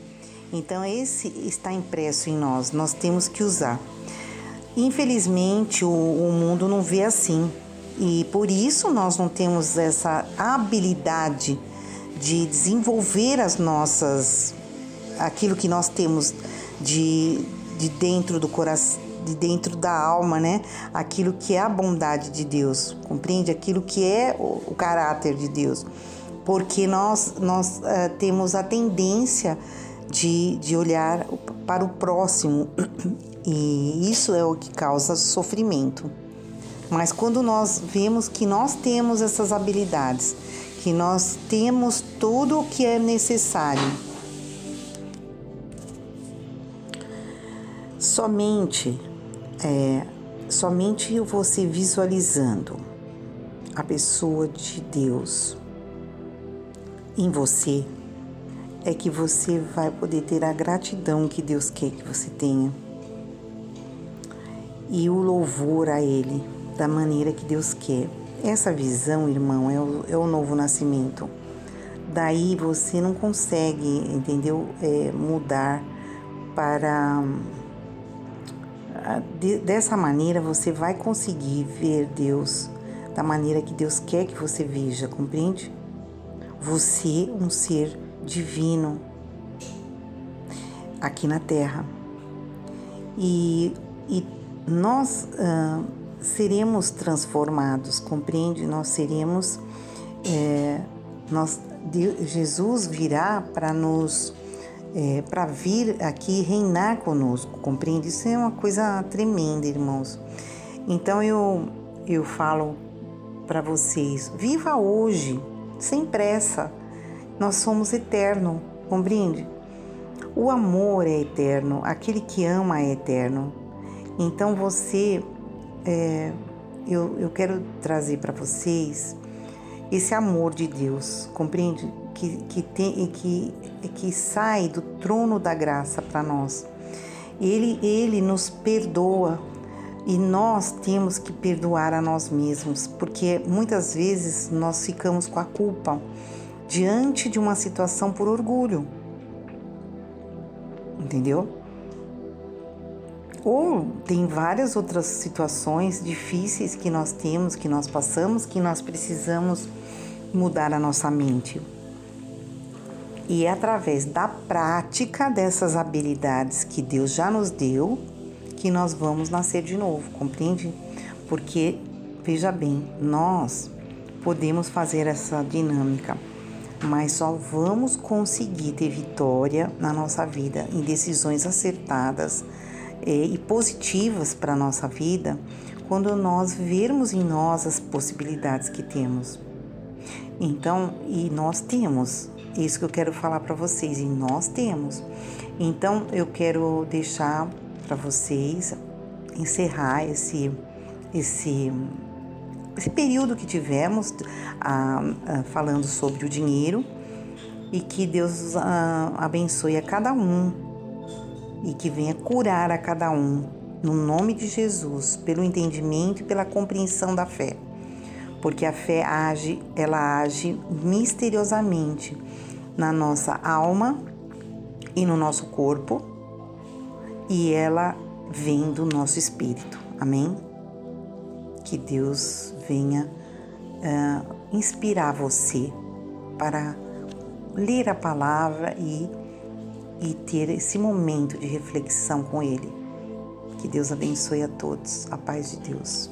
S2: Então, esse está impresso em nós, nós temos que usar. Infelizmente, o, o mundo não vê assim e por isso nós não temos essa habilidade de desenvolver as nossas aquilo que nós temos de, de dentro do coração de dentro da alma, né? Aquilo que é a bondade de Deus, compreende? Aquilo que é o, o caráter de Deus, porque nós nós uh, temos a tendência de, de olhar para o próximo e isso é o que causa sofrimento. Mas quando nós vemos que nós temos essas habilidades, que nós temos tudo o que é necessário, somente é, somente você visualizando a pessoa de Deus em você é que você vai poder ter a gratidão que Deus quer que você tenha e o louvor a Ele da maneira que Deus quer. Essa visão, irmão, é o, é o novo nascimento. Daí você não consegue, entendeu? É, mudar para. De, dessa maneira você vai conseguir ver Deus da maneira que Deus quer que você veja, compreende? Você, um ser divino aqui na Terra. E, e nós uh, seremos transformados, compreende? Nós seremos. É, nós, Jesus virá para nos. É, para vir aqui reinar conosco, compreende? Isso é uma coisa tremenda, irmãos. Então eu, eu falo para vocês: viva hoje, sem pressa nós somos eterno, compreende? O amor é eterno, aquele que ama é eterno. Então você, é, eu, eu quero trazer para vocês esse amor de Deus, compreende? Que, que, tem, que, que sai do trono da graça para nós. Ele, ele nos perdoa e nós temos que perdoar a nós mesmos, porque muitas vezes nós ficamos com a culpa diante de uma situação por orgulho. Entendeu? Ou tem várias outras situações difíceis que nós temos, que nós passamos, que nós precisamos mudar a nossa mente. E é através da prática dessas habilidades que Deus já nos deu que nós vamos nascer de novo, compreende? Porque, veja bem, nós podemos fazer essa dinâmica mas só vamos conseguir ter vitória na nossa vida em decisões acertadas é, e positivas para a nossa vida quando nós vermos em nós as possibilidades que temos. Então, e nós temos, isso que eu quero falar para vocês, e nós temos. Então, eu quero deixar para vocês encerrar esse esse esse período que tivemos ah, ah, falando sobre o dinheiro. E que Deus ah, abençoe a cada um. E que venha curar a cada um. No nome de Jesus, pelo entendimento e pela compreensão da fé. Porque a fé age, ela age misteriosamente na nossa alma e no nosso corpo, e ela vem do nosso espírito. Amém? Que Deus venha uh, inspirar você para ler a palavra e, e ter esse momento de reflexão com Ele. Que Deus abençoe a todos. A paz de Deus.